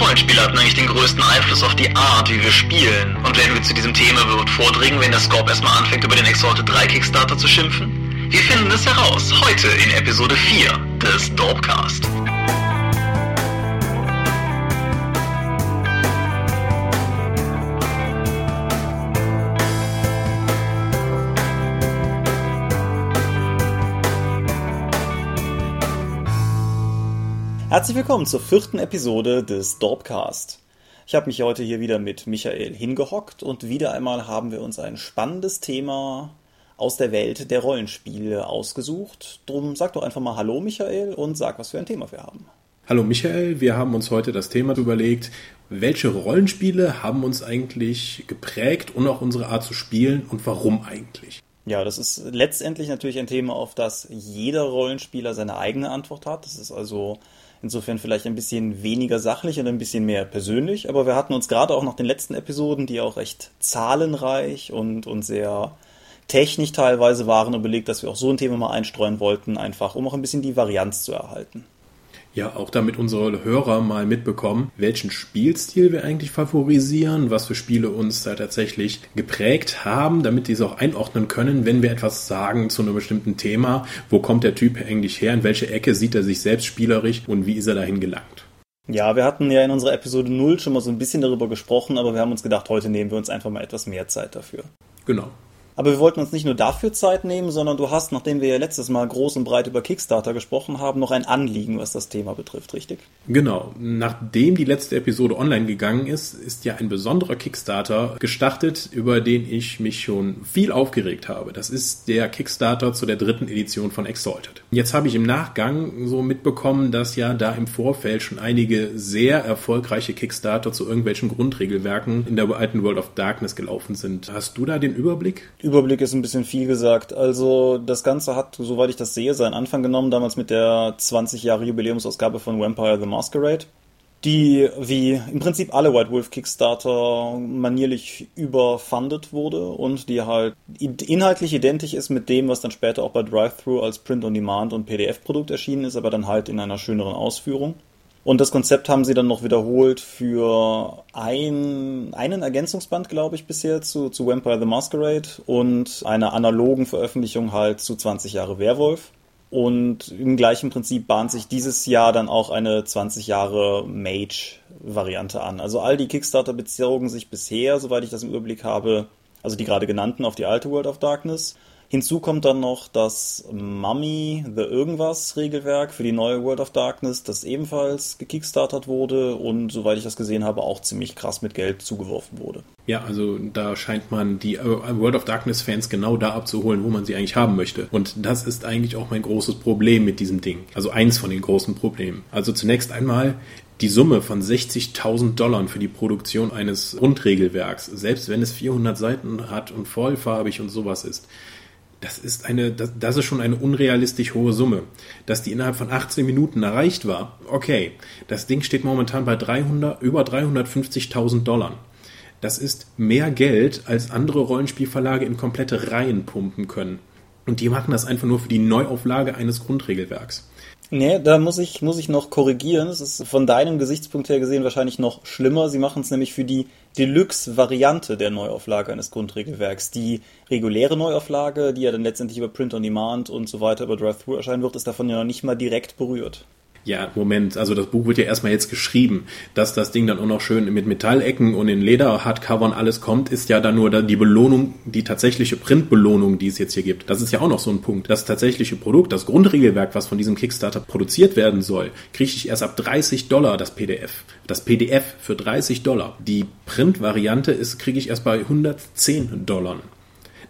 Rollenspiele hatten eigentlich den größten Einfluss auf die Art, wie wir spielen? Und wenn wir zu diesem Thema vordringen, wenn der Scope erstmal anfängt, über den Exalted 3 Kickstarter zu schimpfen? Wir finden es heraus, heute in Episode 4 des Dorpcast. Herzlich willkommen zur vierten Episode des Dorpcast. Ich habe mich heute hier wieder mit Michael hingehockt und wieder einmal haben wir uns ein spannendes Thema aus der Welt der Rollenspiele ausgesucht. Drum sag doch einfach mal Hallo Michael und sag, was für ein Thema wir haben. Hallo Michael, wir haben uns heute das Thema überlegt, welche Rollenspiele haben uns eigentlich geprägt und auch unsere Art zu spielen und warum eigentlich? Ja, das ist letztendlich natürlich ein Thema, auf das jeder Rollenspieler seine eigene Antwort hat. Das ist also Insofern vielleicht ein bisschen weniger sachlich und ein bisschen mehr persönlich. Aber wir hatten uns gerade auch nach den letzten Episoden, die auch recht zahlenreich und, und sehr technisch teilweise waren, überlegt, dass wir auch so ein Thema mal einstreuen wollten, einfach um auch ein bisschen die Varianz zu erhalten. Ja, auch damit unsere Hörer mal mitbekommen, welchen Spielstil wir eigentlich favorisieren, was für Spiele uns da tatsächlich geprägt haben, damit die es auch einordnen können, wenn wir etwas sagen zu einem bestimmten Thema. Wo kommt der Typ eigentlich her? In welche Ecke sieht er sich selbst spielerisch und wie ist er dahin gelangt? Ja, wir hatten ja in unserer Episode 0 schon mal so ein bisschen darüber gesprochen, aber wir haben uns gedacht, heute nehmen wir uns einfach mal etwas mehr Zeit dafür. Genau. Aber wir wollten uns nicht nur dafür Zeit nehmen, sondern du hast, nachdem wir ja letztes Mal groß und breit über Kickstarter gesprochen haben, noch ein Anliegen, was das Thema betrifft, richtig? Genau. Nachdem die letzte Episode online gegangen ist, ist ja ein besonderer Kickstarter gestartet, über den ich mich schon viel aufgeregt habe. Das ist der Kickstarter zu der dritten Edition von Exalted. Jetzt habe ich im Nachgang so mitbekommen, dass ja da im Vorfeld schon einige sehr erfolgreiche Kickstarter zu irgendwelchen Grundregelwerken in der alten World of Darkness gelaufen sind. Hast du da den Überblick? Überblick ist ein bisschen viel gesagt. Also das Ganze hat, soweit ich das sehe, seinen Anfang genommen, damals mit der 20 Jahre Jubiläumsausgabe von Vampire the Masquerade, die wie im Prinzip alle White Wolf Kickstarter manierlich überfundet wurde und die halt inhaltlich identisch ist mit dem, was dann später auch bei Drive-Thru als Print-on-Demand und PDF-Produkt erschienen ist, aber dann halt in einer schöneren Ausführung. Und das Konzept haben sie dann noch wiederholt für ein, einen Ergänzungsband, glaube ich, bisher zu, zu Vampire the Masquerade und einer analogen Veröffentlichung halt zu 20 Jahre Werwolf. Und im gleichen Prinzip bahnt sich dieses Jahr dann auch eine 20 Jahre Mage-Variante an. Also all die Kickstarter bezogen sich bisher, soweit ich das im Überblick habe, also die gerade genannten, auf die alte World of Darkness. Hinzu kommt dann noch das Mummy The Irgendwas Regelwerk für die neue World of Darkness, das ebenfalls gekickstartert wurde und soweit ich das gesehen habe, auch ziemlich krass mit Geld zugeworfen wurde. Ja, also da scheint man die äh, World of Darkness Fans genau da abzuholen, wo man sie eigentlich haben möchte. Und das ist eigentlich auch mein großes Problem mit diesem Ding. Also eins von den großen Problemen. Also zunächst einmal, die Summe von 60.000 Dollar für die Produktion eines Grundregelwerks, selbst wenn es 400 Seiten hat und vollfarbig und sowas ist, das ist eine, das, das ist schon eine unrealistisch hohe Summe. Dass die innerhalb von 18 Minuten erreicht war, okay. Das Ding steht momentan bei 300, über 350.000 Dollar. Das ist mehr Geld, als andere Rollenspielverlage in komplette Reihen pumpen können. Und die machen das einfach nur für die Neuauflage eines Grundregelwerks. Nee, da muss ich, muss ich noch korrigieren. Es ist von deinem Gesichtspunkt her gesehen wahrscheinlich noch schlimmer. Sie machen es nämlich für die Deluxe-Variante der Neuauflage eines Grundregelwerks. Die reguläre Neuauflage, die ja dann letztendlich über Print on Demand und so weiter über Drive-Thru erscheinen wird, ist davon ja noch nicht mal direkt berührt. Ja, Moment, also das Buch wird ja erstmal jetzt geschrieben. Dass das Ding dann auch noch schön mit Metallecken und in Leder-Hardcovern alles kommt, ist ja dann nur die Belohnung, die tatsächliche Printbelohnung, die es jetzt hier gibt. Das ist ja auch noch so ein Punkt. Das tatsächliche Produkt, das Grundregelwerk, was von diesem Kickstarter produziert werden soll, kriege ich erst ab 30 Dollar das PDF. Das PDF für 30 Dollar. Die Print-Variante ist, kriege ich erst bei 110 Dollar.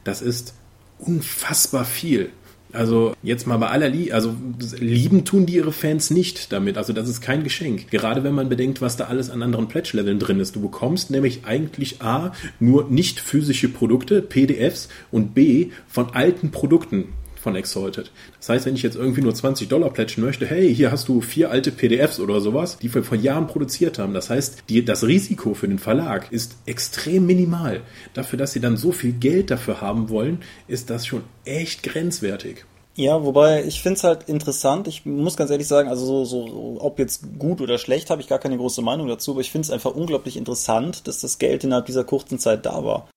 Das ist unfassbar viel. Also jetzt mal bei aller Liebe, also lieben tun die ihre Fans nicht damit. Also das ist kein Geschenk. Gerade wenn man bedenkt, was da alles an anderen Pledge-Leveln drin ist. Du bekommst nämlich eigentlich A, nur nicht physische Produkte, PDFs und B, von alten Produkten von Exalted. Das heißt, wenn ich jetzt irgendwie nur 20 Dollar plätschen möchte, hey, hier hast du vier alte PDFs oder sowas, die wir vor Jahren produziert haben. Das heißt, die, das Risiko für den Verlag ist extrem minimal. Dafür, dass sie dann so viel Geld dafür haben wollen, ist das schon echt grenzwertig. Ja, wobei ich finde es halt interessant. Ich muss ganz ehrlich sagen, also so, so ob jetzt gut oder schlecht, habe ich gar keine große Meinung dazu, aber ich finde es einfach unglaublich interessant, dass das Geld innerhalb dieser kurzen Zeit da war.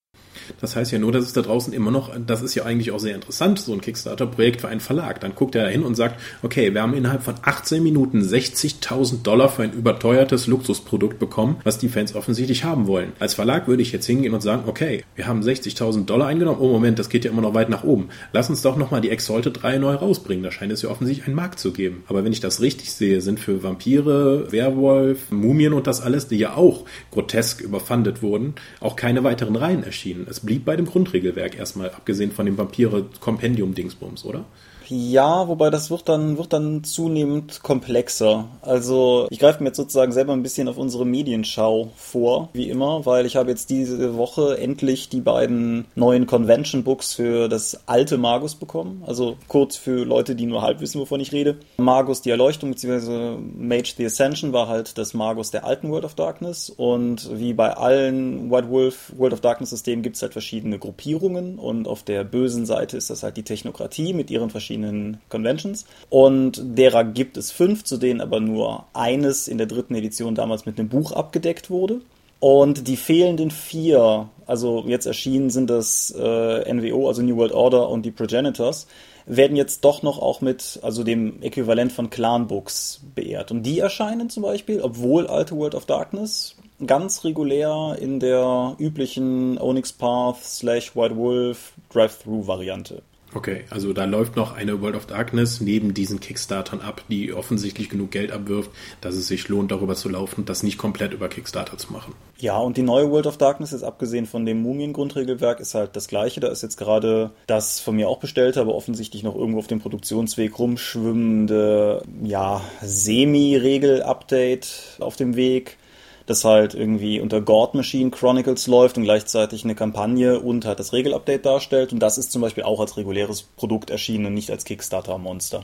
Das heißt ja nur, dass es da draußen immer noch, das ist ja eigentlich auch sehr interessant, so ein Kickstarter-Projekt für einen Verlag. Dann guckt er da hin und sagt, okay, wir haben innerhalb von 18 Minuten 60.000 Dollar für ein überteuertes Luxusprodukt bekommen, was die Fans offensichtlich haben wollen. Als Verlag würde ich jetzt hingehen und sagen, okay, wir haben 60.000 Dollar eingenommen. Oh Moment, das geht ja immer noch weit nach oben. Lass uns doch nochmal die Exalted 3 neu rausbringen. Da scheint es ja offensichtlich einen Markt zu geben. Aber wenn ich das richtig sehe, sind für Vampire, Werwolf, Mumien und das alles, die ja auch grotesk überfundet wurden, auch keine weiteren Reihen erschienen es blieb bei dem Grundregelwerk erstmal, abgesehen von dem Vampire-Kompendium-Dingsbums, oder? Ja, wobei das wird dann, wird dann zunehmend komplexer. Also ich greife mir jetzt sozusagen selber ein bisschen auf unsere Medienschau vor, wie immer, weil ich habe jetzt diese Woche endlich die beiden neuen Convention Books für das alte Magus bekommen. Also kurz für Leute, die nur halb wissen, wovon ich rede. Magus die Erleuchtung bzw. Mage the Ascension war halt das Magus der alten World of Darkness und wie bei allen White Wolf World of Darkness Systemen gibt es halt verschiedene Gruppierungen und auf der bösen Seite ist das halt die Technokratie mit ihren verschiedenen verschiedenen Conventions. Und derer gibt es fünf, zu denen aber nur eines in der dritten Edition damals mit einem Buch abgedeckt wurde. Und die fehlenden vier, also jetzt erschienen sind das äh, NWO, also New World Order und die Progenitors, werden jetzt doch noch auch mit, also dem Äquivalent von Clan Books beehrt. Und die erscheinen zum Beispiel, obwohl alte World of Darkness ganz regulär in der üblichen Onyx Path slash White Wolf Drive-Thru-Variante. Okay, also da läuft noch eine World of Darkness neben diesen Kickstartern ab, die offensichtlich genug Geld abwirft, dass es sich lohnt, darüber zu laufen das nicht komplett über Kickstarter zu machen. Ja, und die neue World of Darkness ist abgesehen von dem Mumien-Grundregelwerk ist halt das gleiche. Da ist jetzt gerade das von mir auch bestellte, aber offensichtlich noch irgendwo auf dem Produktionsweg rumschwimmende, ja, Semi-Regel-Update auf dem Weg das halt irgendwie unter God Machine Chronicles läuft und gleichzeitig eine Kampagne und halt das Regelupdate darstellt. Und das ist zum Beispiel auch als reguläres Produkt erschienen und nicht als Kickstarter-Monster.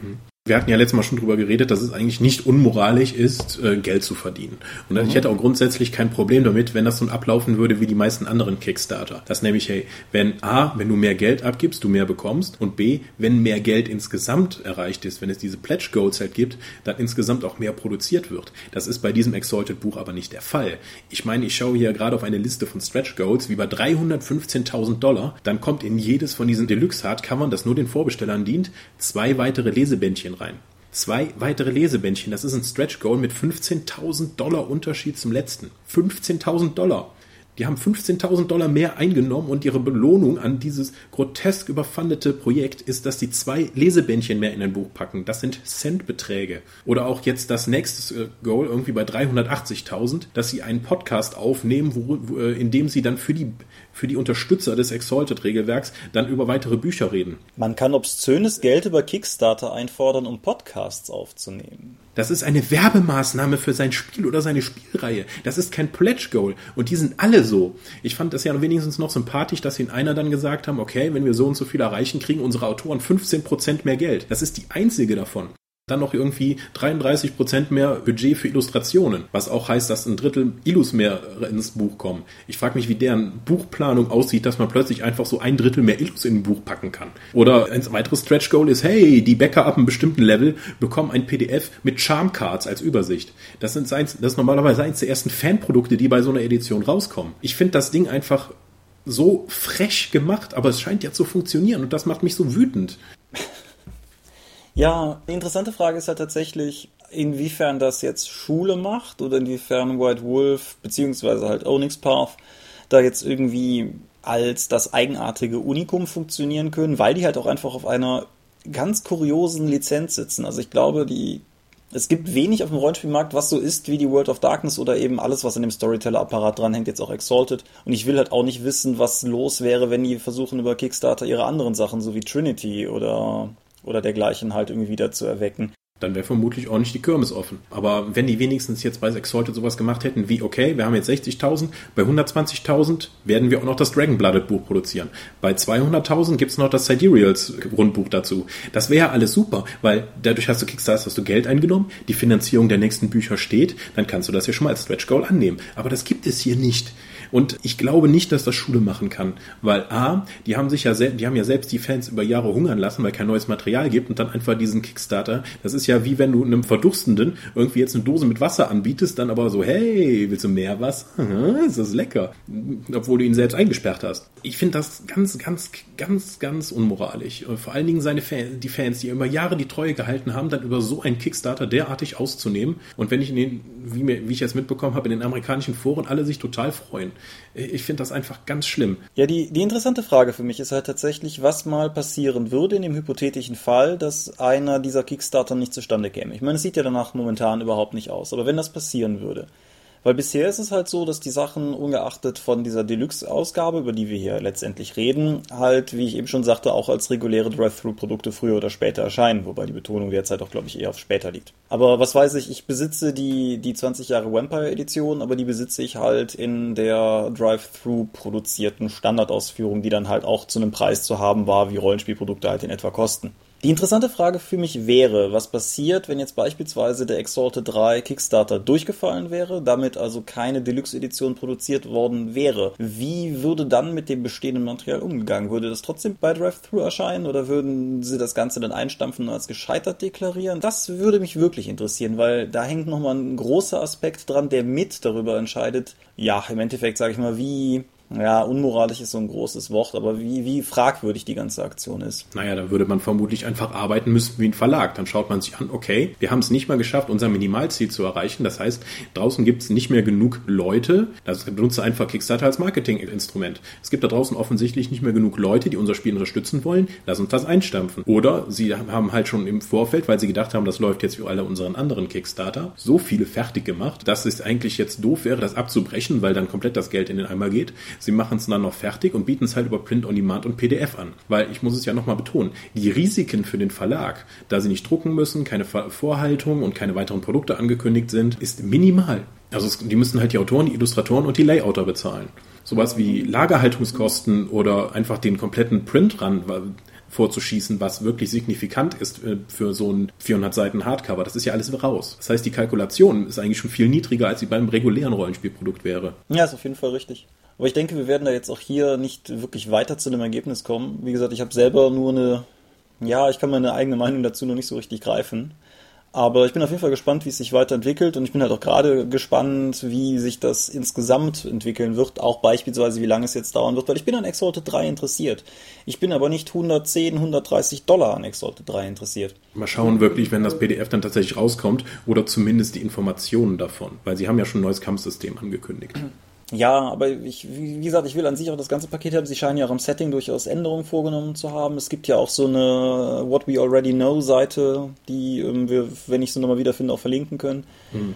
Mhm wir hatten ja letztes Mal schon drüber geredet, dass es eigentlich nicht unmoralisch ist, äh, Geld zu verdienen. Und mhm. ich hätte auch grundsätzlich kein Problem damit, wenn das so ablaufen würde wie die meisten anderen Kickstarter. Das nämlich, hey, wenn A, wenn du mehr Geld abgibst, du mehr bekommst und B, wenn mehr Geld insgesamt erreicht ist, wenn es diese Pledge Goals halt gibt, dann insgesamt auch mehr produziert wird. Das ist bei diesem Exalted Buch aber nicht der Fall. Ich meine, ich schaue hier gerade auf eine Liste von Stretch Goals, wie bei 315.000 Dollar, dann kommt in jedes von diesen Deluxe Hardcovern, das nur den Vorbestellern dient, zwei weitere Lesebändchen rein. Zwei weitere Lesebändchen. Das ist ein Stretch Goal mit 15.000 Dollar Unterschied zum letzten. 15.000 Dollar. Die haben 15.000 Dollar mehr eingenommen und ihre Belohnung an dieses grotesk überfundete Projekt ist, dass sie zwei Lesebändchen mehr in ein Buch packen. Das sind Centbeträge. Oder auch jetzt das nächste äh, Goal irgendwie bei 380.000, dass sie einen Podcast aufnehmen, wo, wo, äh, in dem sie dann für die für die Unterstützer des Exalted-Regelwerks dann über weitere Bücher reden. Man kann obszönes Geld über Kickstarter einfordern, um Podcasts aufzunehmen. Das ist eine Werbemaßnahme für sein Spiel oder seine Spielreihe. Das ist kein Pledge Goal. Und die sind alle so. Ich fand das ja wenigstens noch sympathisch, dass ihnen einer dann gesagt haben, okay, wenn wir so und so viel erreichen, kriegen unsere Autoren 15% mehr Geld. Das ist die einzige davon dann noch irgendwie 33 Prozent mehr Budget für Illustrationen, was auch heißt, dass ein Drittel Illus mehr ins Buch kommen. Ich frage mich, wie deren Buchplanung aussieht, dass man plötzlich einfach so ein Drittel mehr Illus in ein Buch packen kann. Oder ein weiteres Stretch Goal ist, hey, die Bäcker ab einem bestimmten Level bekommen ein PDF mit Charmcards als Übersicht. Das sind das ist normalerweise eins der ersten Fanprodukte, die bei so einer Edition rauskommen. Ich finde das Ding einfach so frech gemacht, aber es scheint ja zu funktionieren und das macht mich so wütend. Ja, die interessante Frage ist halt tatsächlich, inwiefern das jetzt Schule macht oder inwiefern White Wolf beziehungsweise halt Onyx Path da jetzt irgendwie als das eigenartige Unikum funktionieren können, weil die halt auch einfach auf einer ganz kuriosen Lizenz sitzen. Also ich glaube, die es gibt wenig auf dem Rollenspielmarkt, was so ist wie die World of Darkness oder eben alles, was an dem Storyteller-Apparat dranhängt, jetzt auch Exalted. Und ich will halt auch nicht wissen, was los wäre, wenn die versuchen, über Kickstarter ihre anderen Sachen, so wie Trinity oder oder dergleichen halt irgendwie wieder zu erwecken. Dann wäre vermutlich auch nicht die Kirmes offen. Aber wenn die wenigstens jetzt bei Exalted sowas gemacht hätten, wie, okay, wir haben jetzt 60.000, bei 120.000 werden wir auch noch das Dragon-Blooded Buch produzieren. Bei 200.000 gibt's noch das Sidereals Grundbuch dazu. Das wäre alles super, weil dadurch hast du Kickstarter, hast du Geld eingenommen, die Finanzierung der nächsten Bücher steht, dann kannst du das ja schon mal als Stretch Goal annehmen. Aber das gibt es hier nicht. Und ich glaube nicht, dass das Schule machen kann, weil A, die haben sich ja selbst, die haben ja selbst die Fans über Jahre hungern lassen, weil kein neues Material gibt und dann einfach diesen Kickstarter. Das ist ja wie wenn du einem Verdurstenden irgendwie jetzt eine Dose mit Wasser anbietest, dann aber so, hey, willst du mehr was? ist das lecker. Obwohl du ihn selbst eingesperrt hast. Ich finde das ganz, ganz, ganz, ganz unmoralisch. Vor allen Dingen seine Fans, die Fans, die über Jahre die Treue gehalten haben, dann über so einen Kickstarter derartig auszunehmen. Und wenn ich in den, wie, mir, wie ich jetzt mitbekommen habe, in den amerikanischen Foren alle sich total freuen. Ich finde das einfach ganz schlimm. Ja, die, die interessante Frage für mich ist halt tatsächlich, was mal passieren würde in dem hypothetischen Fall, dass einer dieser Kickstarter nicht zustande käme. Ich meine, es sieht ja danach momentan überhaupt nicht aus. Aber wenn das passieren würde, weil bisher ist es halt so, dass die Sachen, ungeachtet von dieser Deluxe-Ausgabe, über die wir hier letztendlich reden, halt, wie ich eben schon sagte, auch als reguläre Drive-Thru-Produkte früher oder später erscheinen, wobei die Betonung derzeit auch, glaube ich, eher auf später liegt. Aber was weiß ich, ich besitze die, die 20 Jahre Vampire-Edition, aber die besitze ich halt in der Drive-Thru produzierten Standardausführung, die dann halt auch zu einem Preis zu haben war, wie Rollenspielprodukte halt in etwa kosten. Die interessante Frage für mich wäre, was passiert, wenn jetzt beispielsweise der Exalted 3 Kickstarter durchgefallen wäre, damit also keine Deluxe-Edition produziert worden wäre. Wie würde dann mit dem bestehenden Material umgegangen? Würde das trotzdem bei Drive-Thru erscheinen oder würden sie das Ganze dann einstampfen und als gescheitert deklarieren? Das würde mich wirklich interessieren, weil da hängt nochmal ein großer Aspekt dran, der mit darüber entscheidet, ja, im Endeffekt sage ich mal, wie ja, unmoralisch ist so ein großes Wort, aber wie, wie fragwürdig die ganze Aktion ist. Naja, da würde man vermutlich einfach arbeiten müssen wie ein Verlag. Dann schaut man sich an, okay, wir haben es nicht mal geschafft, unser Minimalziel zu erreichen. Das heißt, draußen gibt es nicht mehr genug Leute. Das benutze einfach Kickstarter als Marketinginstrument. Es gibt da draußen offensichtlich nicht mehr genug Leute, die unser Spiel unterstützen wollen. Lass uns das einstampfen. Oder sie haben halt schon im Vorfeld, weil sie gedacht haben, das läuft jetzt wie alle unseren anderen Kickstarter, so viele fertig gemacht, dass es eigentlich jetzt doof wäre, das abzubrechen, weil dann komplett das Geld in den Eimer geht. Sie machen es dann noch fertig und bieten es halt über Print on Demand und PDF an. Weil ich muss es ja nochmal betonen, die Risiken für den Verlag, da sie nicht drucken müssen, keine Vorhaltung und keine weiteren Produkte angekündigt sind, ist minimal. Also es, die müssen halt die Autoren, die Illustratoren und die Layouter bezahlen. Sowas wie Lagerhaltungskosten oder einfach den kompletten Print ran vorzuschießen, was wirklich signifikant ist äh, für so ein 400 Seiten Hardcover. Das ist ja alles raus. Das heißt, die Kalkulation ist eigentlich schon viel niedriger, als sie beim regulären Rollenspielprodukt wäre. Ja, ist auf jeden Fall richtig. Aber ich denke, wir werden da jetzt auch hier nicht wirklich weiter zu einem Ergebnis kommen. Wie gesagt, ich habe selber nur eine, ja, ich kann meine eigene Meinung dazu noch nicht so richtig greifen. Aber ich bin auf jeden Fall gespannt, wie es sich weiterentwickelt und ich bin halt auch gerade gespannt, wie sich das insgesamt entwickeln wird, auch beispielsweise, wie lange es jetzt dauern wird, weil ich bin an Exalted 3 interessiert. Ich bin aber nicht 110, 130 Dollar an Exalted 3 interessiert. Mal schauen wirklich, wenn das PDF dann tatsächlich rauskommt oder zumindest die Informationen davon, weil sie haben ja schon ein neues Kampfsystem angekündigt. Ja, aber ich, wie gesagt, ich will an sich auch das ganze Paket haben. Sie scheinen ja auch im Setting durchaus Änderungen vorgenommen zu haben. Es gibt ja auch so eine What We Already Know Seite, die ähm, wir, wenn ich sie nochmal wiederfinde, auch verlinken können. Hm.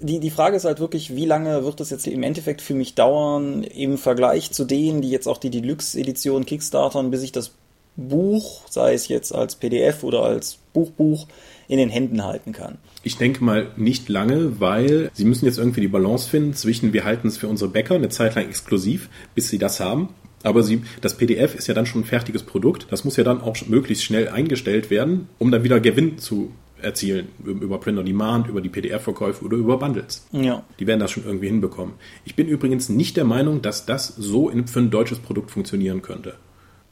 Die, die Frage ist halt wirklich, wie lange wird das jetzt im Endeffekt für mich dauern, im Vergleich zu denen, die jetzt auch die Deluxe-Edition Kickstartern, bis ich das Buch, sei es jetzt als PDF oder als Buchbuch, in den Händen halten kann. Ich denke mal nicht lange, weil sie müssen jetzt irgendwie die Balance finden zwischen wir halten es für unsere Bäcker eine Zeit lang exklusiv, bis sie das haben. Aber sie, das PDF ist ja dann schon ein fertiges Produkt. Das muss ja dann auch möglichst schnell eingestellt werden, um dann wieder Gewinn zu erzielen. Über Print on Demand, über die PDF-Verkäufe oder über Bundles. Ja. Die werden das schon irgendwie hinbekommen. Ich bin übrigens nicht der Meinung, dass das so für ein deutsches Produkt funktionieren könnte.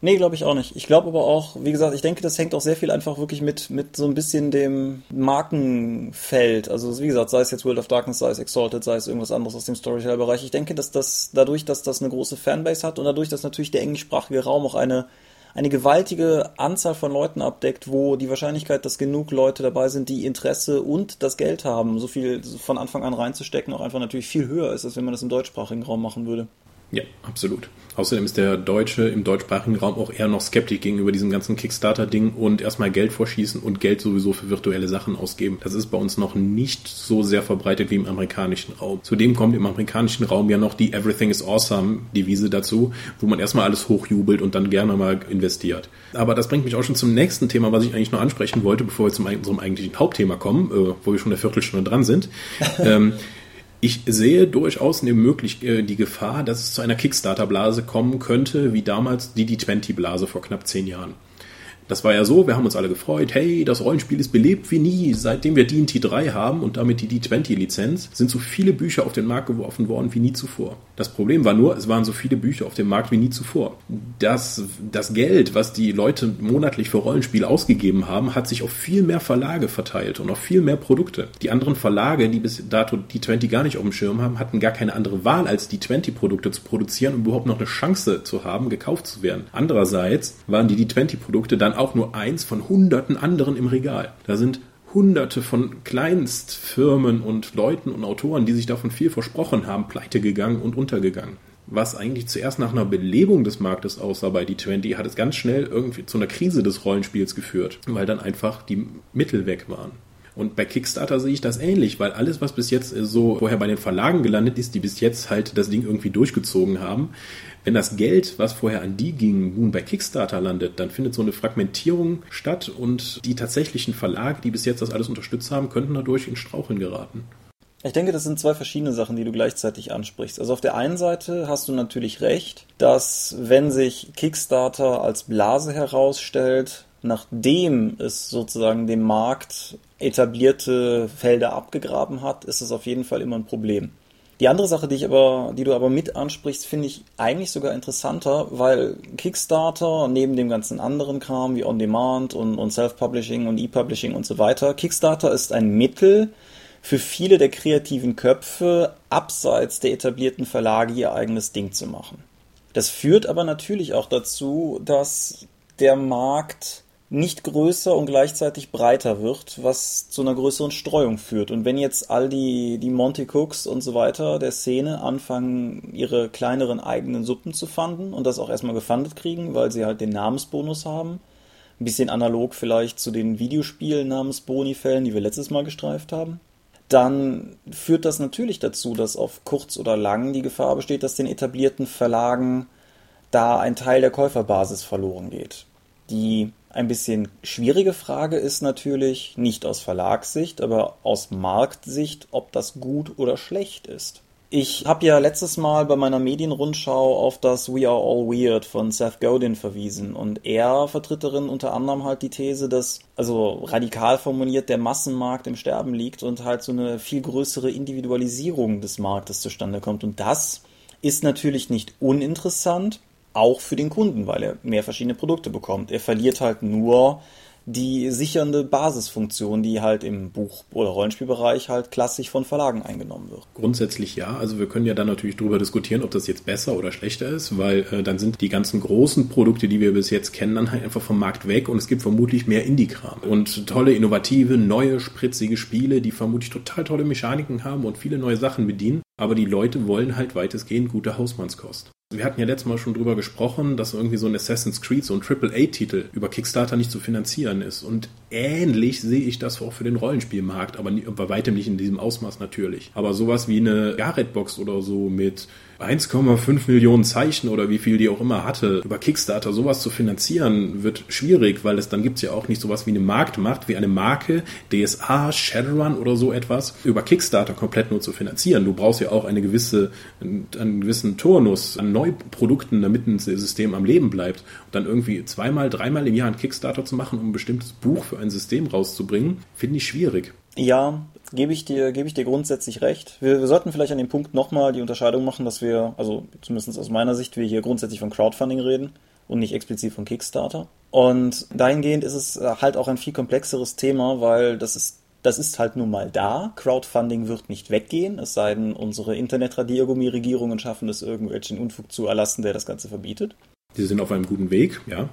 Nee, glaube ich auch nicht. Ich glaube aber auch, wie gesagt, ich denke, das hängt auch sehr viel einfach wirklich mit, mit so ein bisschen dem Markenfeld. Also wie gesagt, sei es jetzt World of Darkness, sei es Exalted, sei es irgendwas anderes aus dem Storyteller-Bereich. Ich denke, dass das dadurch, dass das eine große Fanbase hat und dadurch, dass natürlich der englischsprachige Raum auch eine eine gewaltige Anzahl von Leuten abdeckt, wo die Wahrscheinlichkeit, dass genug Leute dabei sind, die Interesse und das Geld haben, so viel von Anfang an reinzustecken, auch einfach natürlich viel höher ist, als wenn man das im deutschsprachigen Raum machen würde. Ja, absolut. Außerdem ist der Deutsche im deutschsprachigen Raum auch eher noch skeptisch gegenüber diesem ganzen Kickstarter-Ding und erstmal Geld vorschießen und Geld sowieso für virtuelle Sachen ausgeben. Das ist bei uns noch nicht so sehr verbreitet wie im amerikanischen Raum. Zudem kommt im amerikanischen Raum ja noch die Everything is Awesome Devise dazu, wo man erstmal alles hochjubelt und dann gerne mal investiert. Aber das bringt mich auch schon zum nächsten Thema, was ich eigentlich noch ansprechen wollte, bevor wir zum unserem eigentlichen Hauptthema kommen, äh, wo wir schon eine Viertelstunde dran sind. ähm, ich sehe durchaus möglich äh, die Gefahr, dass es zu einer Kickstarter-Blase kommen könnte, wie damals die D20-Blase vor knapp zehn Jahren. Das war ja so, wir haben uns alle gefreut, hey, das Rollenspiel ist belebt wie nie. Seitdem wir D&T 3 haben und damit die D20-Lizenz, sind so viele Bücher auf den Markt geworfen worden wie nie zuvor. Das Problem war nur, es waren so viele Bücher auf dem Markt wie nie zuvor. Das, das Geld, was die Leute monatlich für Rollenspiel ausgegeben haben, hat sich auf viel mehr Verlage verteilt und auf viel mehr Produkte. Die anderen Verlage, die bis dato D20 gar nicht auf dem Schirm haben, hatten gar keine andere Wahl, als D20-Produkte zu produzieren, um überhaupt noch eine Chance zu haben, gekauft zu werden. Andererseits waren die D20-Produkte dann auch nur eins von hunderten anderen im Regal. Da sind hunderte von Kleinstfirmen und Leuten und Autoren, die sich davon viel versprochen haben, pleite gegangen und untergegangen. Was eigentlich zuerst nach einer Belebung des Marktes aussah bei D20, hat es ganz schnell irgendwie zu einer Krise des Rollenspiels geführt, weil dann einfach die Mittel weg waren. Und bei Kickstarter sehe ich das ähnlich, weil alles, was bis jetzt so vorher bei den Verlagen gelandet ist, die bis jetzt halt das Ding irgendwie durchgezogen haben, wenn das Geld, was vorher an die ging, nun bei Kickstarter landet, dann findet so eine Fragmentierung statt und die tatsächlichen Verlage, die bis jetzt das alles unterstützt haben, könnten dadurch in Straucheln geraten. Ich denke, das sind zwei verschiedene Sachen, die du gleichzeitig ansprichst. Also auf der einen Seite hast du natürlich recht, dass wenn sich Kickstarter als Blase herausstellt, nachdem es sozusagen dem Markt etablierte Felder abgegraben hat, ist es auf jeden Fall immer ein Problem. Die andere Sache, die ich aber, die du aber mit ansprichst, finde ich eigentlich sogar interessanter, weil Kickstarter neben dem ganzen anderen Kram wie On Demand und, und Self-Publishing und E-Publishing und so weiter, Kickstarter ist ein Mittel für viele der kreativen Köpfe abseits der etablierten Verlage ihr eigenes Ding zu machen. Das führt aber natürlich auch dazu, dass der Markt nicht größer und gleichzeitig breiter wird, was zu einer größeren Streuung führt. Und wenn jetzt all die, die Monty Cooks und so weiter der Szene anfangen, ihre kleineren eigenen Suppen zu fanden und das auch erstmal gefundet kriegen, weil sie halt den Namensbonus haben, ein bisschen analog vielleicht zu den Videospiel-Namensboni-Fällen, die wir letztes Mal gestreift haben, dann führt das natürlich dazu, dass auf kurz oder lang die Gefahr besteht, dass den etablierten Verlagen da ein Teil der Käuferbasis verloren geht. Die ein bisschen schwierige Frage ist natürlich, nicht aus Verlagssicht, aber aus Marktsicht, ob das gut oder schlecht ist. Ich habe ja letztes Mal bei meiner Medienrundschau auf das We Are All Weird von Seth Godin verwiesen und er vertritt darin unter anderem halt die These, dass, also radikal formuliert, der Massenmarkt im Sterben liegt und halt so eine viel größere Individualisierung des Marktes zustande kommt. Und das ist natürlich nicht uninteressant, auch für den Kunden, weil er mehr verschiedene Produkte bekommt. Er verliert halt nur die sichernde Basisfunktion, die halt im Buch- oder Rollenspielbereich halt klassisch von Verlagen eingenommen wird. Grundsätzlich ja. Also wir können ja dann natürlich darüber diskutieren, ob das jetzt besser oder schlechter ist, weil äh, dann sind die ganzen großen Produkte, die wir bis jetzt kennen, dann halt einfach vom Markt weg und es gibt vermutlich mehr Indie-Kram. Und tolle, innovative, neue, spritzige Spiele, die vermutlich total tolle Mechaniken haben und viele neue Sachen bedienen. Aber die Leute wollen halt weitestgehend gute Hausmannskost. Wir hatten ja letztes Mal schon drüber gesprochen, dass irgendwie so ein Assassin's Creed, so ein AAA-Titel über Kickstarter nicht zu finanzieren ist. Und ähnlich sehe ich das auch für den Rollenspielmarkt, aber bei weitem nicht in diesem Ausmaß natürlich. Aber sowas wie eine Garrett-Box oder so mit 1,5 Millionen Zeichen oder wie viel die auch immer hatte, über Kickstarter sowas zu finanzieren, wird schwierig, weil es dann gibt es ja auch nicht sowas wie eine Marktmacht, wie eine Marke, DSA, Shadowrun oder so etwas, über Kickstarter komplett nur zu finanzieren. Du brauchst ja auch eine gewisse, einen gewissen Turnus an Neuprodukten, damit ein System am Leben bleibt. Und dann irgendwie zweimal, dreimal im Jahr einen Kickstarter zu machen, um ein bestimmtes Buch für ein System rauszubringen, finde ich schwierig. Ja, gebe ich dir, gebe ich dir grundsätzlich recht. Wir, wir sollten vielleicht an dem Punkt nochmal die Unterscheidung machen, dass wir, also zumindest aus meiner Sicht, wir hier grundsätzlich von Crowdfunding reden und nicht explizit von Kickstarter. Und dahingehend ist es äh, halt auch ein viel komplexeres Thema, weil das ist das ist halt nun mal da. Crowdfunding wird nicht weggehen, es sei denn, unsere Internetradiergummi-Regierungen schaffen es, irgendwelchen Unfug zu erlassen, der das Ganze verbietet. Sie sind auf einem guten Weg, ja.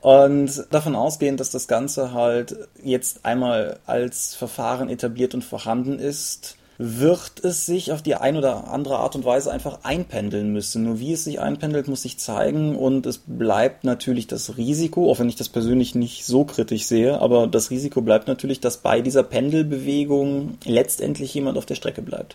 Und davon ausgehend, dass das Ganze halt jetzt einmal als Verfahren etabliert und vorhanden ist, wird es sich auf die ein oder andere Art und Weise einfach einpendeln müssen. Nur wie es sich einpendelt, muss sich zeigen und es bleibt natürlich das Risiko, auch wenn ich das persönlich nicht so kritisch sehe, aber das Risiko bleibt natürlich, dass bei dieser Pendelbewegung letztendlich jemand auf der Strecke bleibt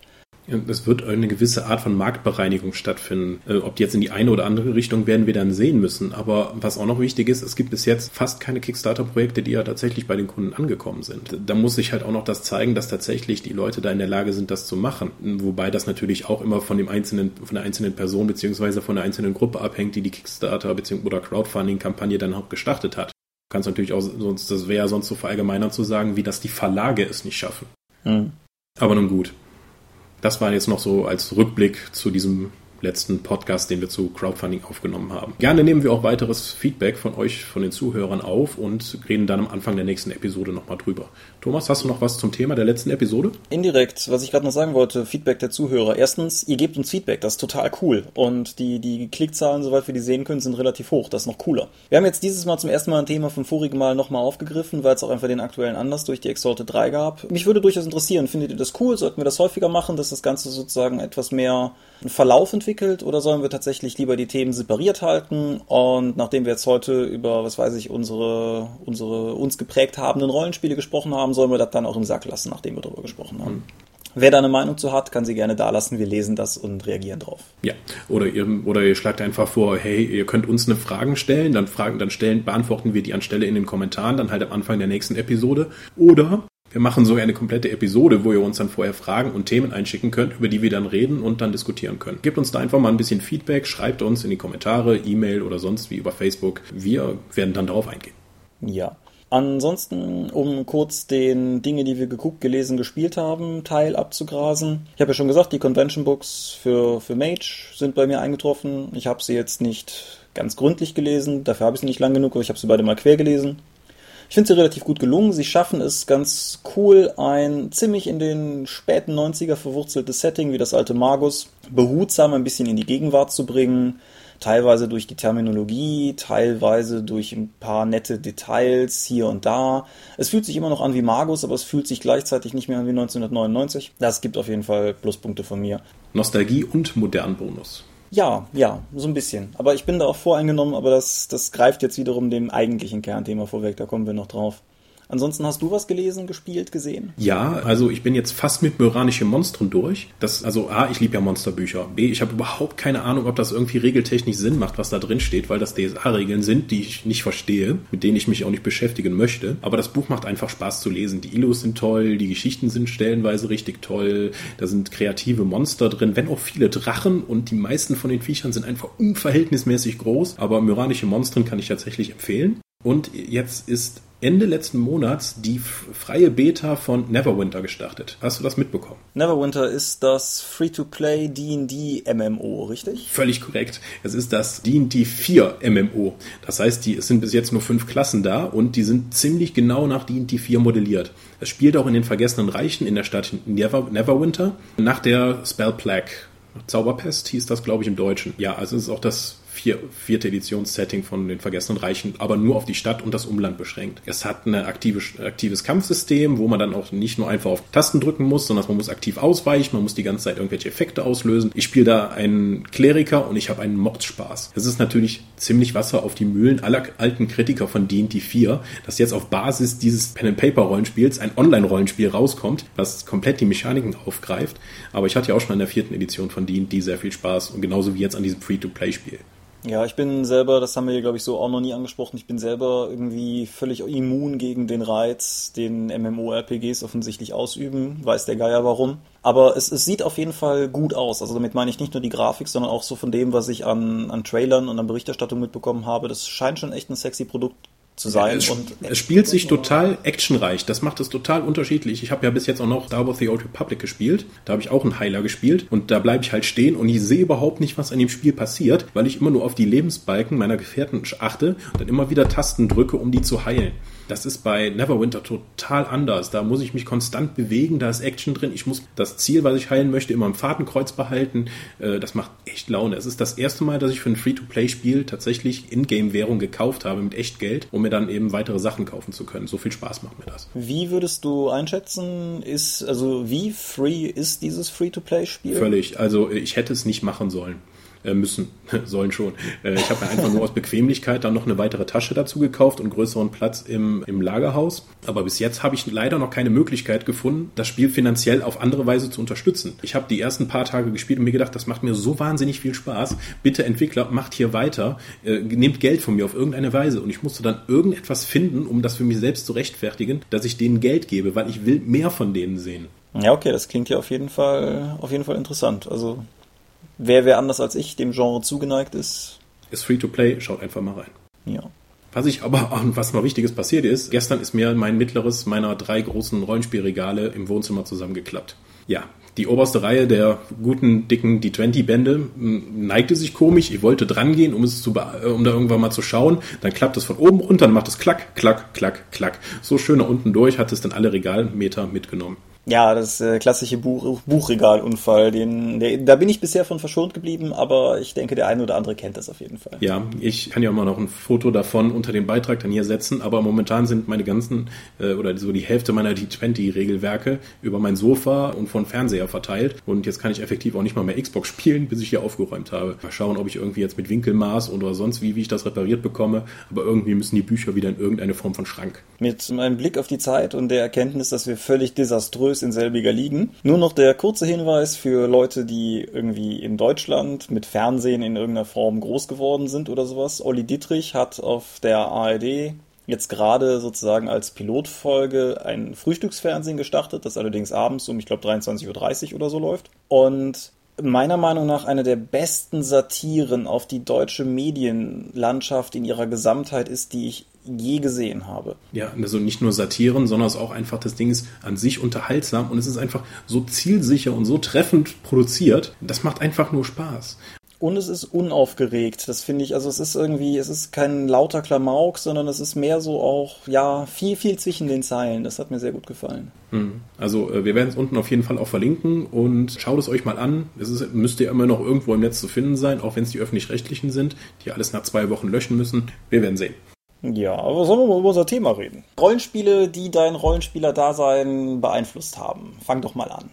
es wird eine gewisse Art von Marktbereinigung stattfinden. Äh, ob die jetzt in die eine oder andere Richtung werden wir dann sehen müssen. Aber was auch noch wichtig ist, es gibt bis jetzt fast keine Kickstarter-Projekte, die ja tatsächlich bei den Kunden angekommen sind. Da muss sich halt auch noch das zeigen, dass tatsächlich die Leute da in der Lage sind, das zu machen. Wobei das natürlich auch immer von dem einzelnen, von der einzelnen Person beziehungsweise von der einzelnen Gruppe abhängt, die die Kickstarter- bzw. oder Crowdfunding-Kampagne dann auch gestartet hat. Kannst natürlich auch sonst, das wäre ja sonst so verallgemeinern zu sagen, wie dass die Verlage es nicht schaffen. Mhm. Aber nun gut. Das war jetzt noch so als Rückblick zu diesem letzten Podcast, den wir zu Crowdfunding aufgenommen haben. Gerne nehmen wir auch weiteres Feedback von euch, von den Zuhörern auf und reden dann am Anfang der nächsten Episode nochmal drüber. Thomas, hast du noch was zum Thema der letzten Episode? Indirekt, was ich gerade noch sagen wollte, Feedback der Zuhörer. Erstens, ihr gebt uns Feedback, das ist total cool. Und die, die Klickzahlen, soweit wir die sehen können, sind relativ hoch. Das ist noch cooler. Wir haben jetzt dieses Mal zum ersten Mal ein Thema vom vorigen Mal nochmal aufgegriffen, weil es auch einfach den aktuellen Anlass durch die Exalted 3 gab. Mich würde durchaus interessieren, findet ihr das cool? Sollten wir das häufiger machen, dass das Ganze sozusagen etwas mehr einen Verlauf entwickelt oder sollen wir tatsächlich lieber die Themen separiert halten? Und nachdem wir jetzt heute über, was weiß ich, unsere, unsere uns geprägt habenden Rollenspiele gesprochen haben, sollen wir das dann auch im Sack lassen, nachdem wir darüber gesprochen haben. Mhm. Wer da eine Meinung zu hat, kann sie gerne da lassen. Wir lesen das und reagieren drauf. Ja, oder ihr, oder ihr schlagt einfach vor, hey, ihr könnt uns eine Frage stellen, dann Fragen, dann stellen, beantworten wir die anstelle in den Kommentaren, dann halt am Anfang der nächsten Episode. Oder wir machen sogar eine komplette Episode, wo ihr uns dann vorher Fragen und Themen einschicken könnt, über die wir dann reden und dann diskutieren können. Gebt uns da einfach mal ein bisschen Feedback, schreibt uns in die Kommentare, E-Mail oder sonst wie über Facebook. Wir werden dann darauf eingehen. Ja. Ansonsten, um kurz den Dinge, die wir geguckt, gelesen, gespielt haben, Teil abzugrasen. Ich habe ja schon gesagt, die Convention Books für, für Mage sind bei mir eingetroffen. Ich habe sie jetzt nicht ganz gründlich gelesen, dafür habe ich sie nicht lang genug, aber ich habe sie beide mal quer gelesen. Ich finde sie relativ gut gelungen. Sie schaffen es ganz cool, ein ziemlich in den späten 90er verwurzeltes Setting wie das alte Magus behutsam ein bisschen in die Gegenwart zu bringen. Teilweise durch die Terminologie, teilweise durch ein paar nette Details hier und da. Es fühlt sich immer noch an wie Magus, aber es fühlt sich gleichzeitig nicht mehr an wie 1999. Das gibt auf jeden Fall Pluspunkte von mir. Nostalgie und modern Bonus. Ja, ja, so ein bisschen. Aber ich bin da auch voreingenommen, aber das, das greift jetzt wiederum dem eigentlichen Kernthema vorweg, da kommen wir noch drauf. Ansonsten hast du was gelesen, gespielt, gesehen? Ja, also ich bin jetzt fast mit Myranische Monstren durch. Das, also A, ich liebe ja Monsterbücher. B, ich habe überhaupt keine Ahnung, ob das irgendwie regeltechnisch Sinn macht, was da drin steht, weil das DSA-Regeln sind, die ich nicht verstehe, mit denen ich mich auch nicht beschäftigen möchte. Aber das Buch macht einfach Spaß zu lesen. Die Illus sind toll, die Geschichten sind stellenweise richtig toll, da sind kreative Monster drin, wenn auch viele Drachen und die meisten von den Viechern sind einfach unverhältnismäßig groß. Aber Myranische Monstren kann ich tatsächlich empfehlen. Und jetzt ist Ende letzten Monats die freie Beta von Neverwinter gestartet. Hast du das mitbekommen? Neverwinter ist das Free-to-Play D&D MMO, richtig? Völlig korrekt. Es ist das D&D 4 MMO. Das heißt, die, es sind bis jetzt nur fünf Klassen da und die sind ziemlich genau nach D&D 4 modelliert. Es spielt auch in den Vergessenen Reichen in der Stadt Never, Neverwinter nach der Spell Plague. Zauberpest hieß das, glaube ich, im Deutschen. Ja, also es ist auch das vier, vierte Editionssetting von den Vergessenen Reichen, aber nur auf die Stadt und das Umland beschränkt. Es hat ein aktive, aktives Kampfsystem, wo man dann auch nicht nur einfach auf Tasten drücken muss, sondern man muss aktiv ausweichen, man muss die ganze Zeit irgendwelche Effekte auslösen. Ich spiele da einen Kleriker und ich habe einen Mordspaß. Es ist natürlich ziemlich Wasser auf die Mühlen aller alten Kritiker von D&D 4, dass jetzt auf Basis dieses Pen-and-Paper-Rollenspiels ein Online-Rollenspiel rauskommt, was komplett die Mechaniken aufgreift. Aber ich hatte ja auch schon in der vierten Edition von D&D sehr viel Spaß und genauso wie jetzt an diesem Free-to-Play-Spiel. Ja, ich bin selber, das haben wir hier, glaube ich, so auch noch nie angesprochen, ich bin selber irgendwie völlig immun gegen den Reiz, den MMORPGs offensichtlich ausüben, weiß der Geier warum. Aber es, es sieht auf jeden Fall gut aus. Also damit meine ich nicht nur die Grafik, sondern auch so von dem, was ich an, an Trailern und an Berichterstattung mitbekommen habe. Das scheint schon echt ein sexy Produkt zu sein. Es, und es spielt sich total actionreich. Das macht es total unterschiedlich. Ich habe ja bis jetzt auch noch Star Wars The Old Republic gespielt. Da habe ich auch einen Heiler gespielt und da bleibe ich halt stehen und ich sehe überhaupt nicht, was an dem Spiel passiert, weil ich immer nur auf die Lebensbalken meiner Gefährten achte und dann immer wieder Tasten drücke, um die zu heilen. Das ist bei Neverwinter total anders. Da muss ich mich konstant bewegen, da ist Action drin. Ich muss das Ziel, was ich heilen möchte, immer im Fadenkreuz behalten. Äh, das macht echt Laune. Es ist das erste Mal, dass ich für ein Free-to-Play-Spiel tatsächlich Ingame-Währung gekauft habe mit echt Geld, um mir dann eben weitere Sachen kaufen zu können. So viel Spaß macht mir das. Wie würdest du einschätzen, ist, also wie free ist dieses Free-to-Play-Spiel? Völlig. Also ich hätte es nicht machen sollen. Äh, müssen, sollen schon. Äh, ich habe mir einfach nur aus Bequemlichkeit dann noch eine weitere Tasche dazu gekauft und größeren Platz im, im Lagerhaus. Aber bis jetzt habe ich leider noch keine Möglichkeit gefunden, das Spiel finanziell auf andere Weise zu unterstützen. Ich habe die ersten paar Tage gespielt und mir gedacht, das macht mir so wahnsinnig viel Spaß. Bitte Entwickler, macht hier weiter, äh, nehmt Geld von mir auf irgendeine Weise. Und ich musste dann irgendetwas finden, um das für mich selbst zu rechtfertigen, dass ich denen Geld gebe, weil ich will mehr von denen sehen. Ja, okay, das klingt ja auf jeden Fall, auf jeden Fall interessant. Also wer wer anders als ich dem Genre zugeneigt ist. Ist free to play, schaut einfach mal rein. Ja. Was ich aber, was noch Wichtiges passiert ist, gestern ist mir mein mittleres meiner drei großen Rollenspielregale im Wohnzimmer zusammengeklappt. Ja, die oberste Reihe der guten, dicken D20-Bände neigte sich komisch. Ich wollte drangehen, um es zu, um da irgendwann mal zu schauen. Dann klappt es von oben runter, dann macht es klack, klack, klack, klack. So schön nach unten durch, hat es dann alle Regalmeter mitgenommen. Ja, das äh, klassische Buch, Buchregalunfall, den, der, da bin ich bisher von verschont geblieben, aber ich denke, der eine oder andere kennt das auf jeden Fall. Ja, ich kann ja immer noch ein Foto davon unter den Beitrag dann hier setzen, aber momentan sind meine ganzen äh, oder so die Hälfte meiner D20-Regelwerke über mein Sofa und von Fernseher verteilt und jetzt kann ich effektiv auch nicht mal mehr Xbox spielen, bis ich hier aufgeräumt habe. Mal schauen, ob ich irgendwie jetzt mit Winkelmaß oder sonst wie, wie ich das repariert bekomme, aber irgendwie müssen die Bücher wieder in irgendeine Form von Schrank. Mit meinem Blick auf die Zeit und der Erkenntnis, dass wir völlig desaströs in selbiger liegen. Nur noch der kurze Hinweis für Leute, die irgendwie in Deutschland mit Fernsehen in irgendeiner Form groß geworden sind oder sowas. Olli Dietrich hat auf der ARD jetzt gerade sozusagen als Pilotfolge ein Frühstücksfernsehen gestartet, das allerdings abends um, ich glaube, 23.30 Uhr oder so läuft. Und meiner Meinung nach eine der besten Satiren auf die deutsche Medienlandschaft in ihrer Gesamtheit ist, die ich je gesehen habe. Ja, also nicht nur Satiren, sondern es ist auch einfach, das Ding ist an sich unterhaltsam und es ist einfach so zielsicher und so treffend produziert. Das macht einfach nur Spaß. Und es ist unaufgeregt. Das finde ich, also es ist irgendwie, es ist kein lauter Klamauk, sondern es ist mehr so auch, ja, viel, viel zwischen den Zeilen. Das hat mir sehr gut gefallen. Hm. Also äh, wir werden es unten auf jeden Fall auch verlinken und schaut es euch mal an. Es ist, müsste ja immer noch irgendwo im Netz zu finden sein, auch wenn es die öffentlich-rechtlichen sind, die alles nach zwei Wochen löschen müssen. Wir werden sehen. Ja, aber sollen wir mal über unser Thema reden? Rollenspiele, die dein Rollenspieler-Dasein beeinflusst haben. Fang doch mal an.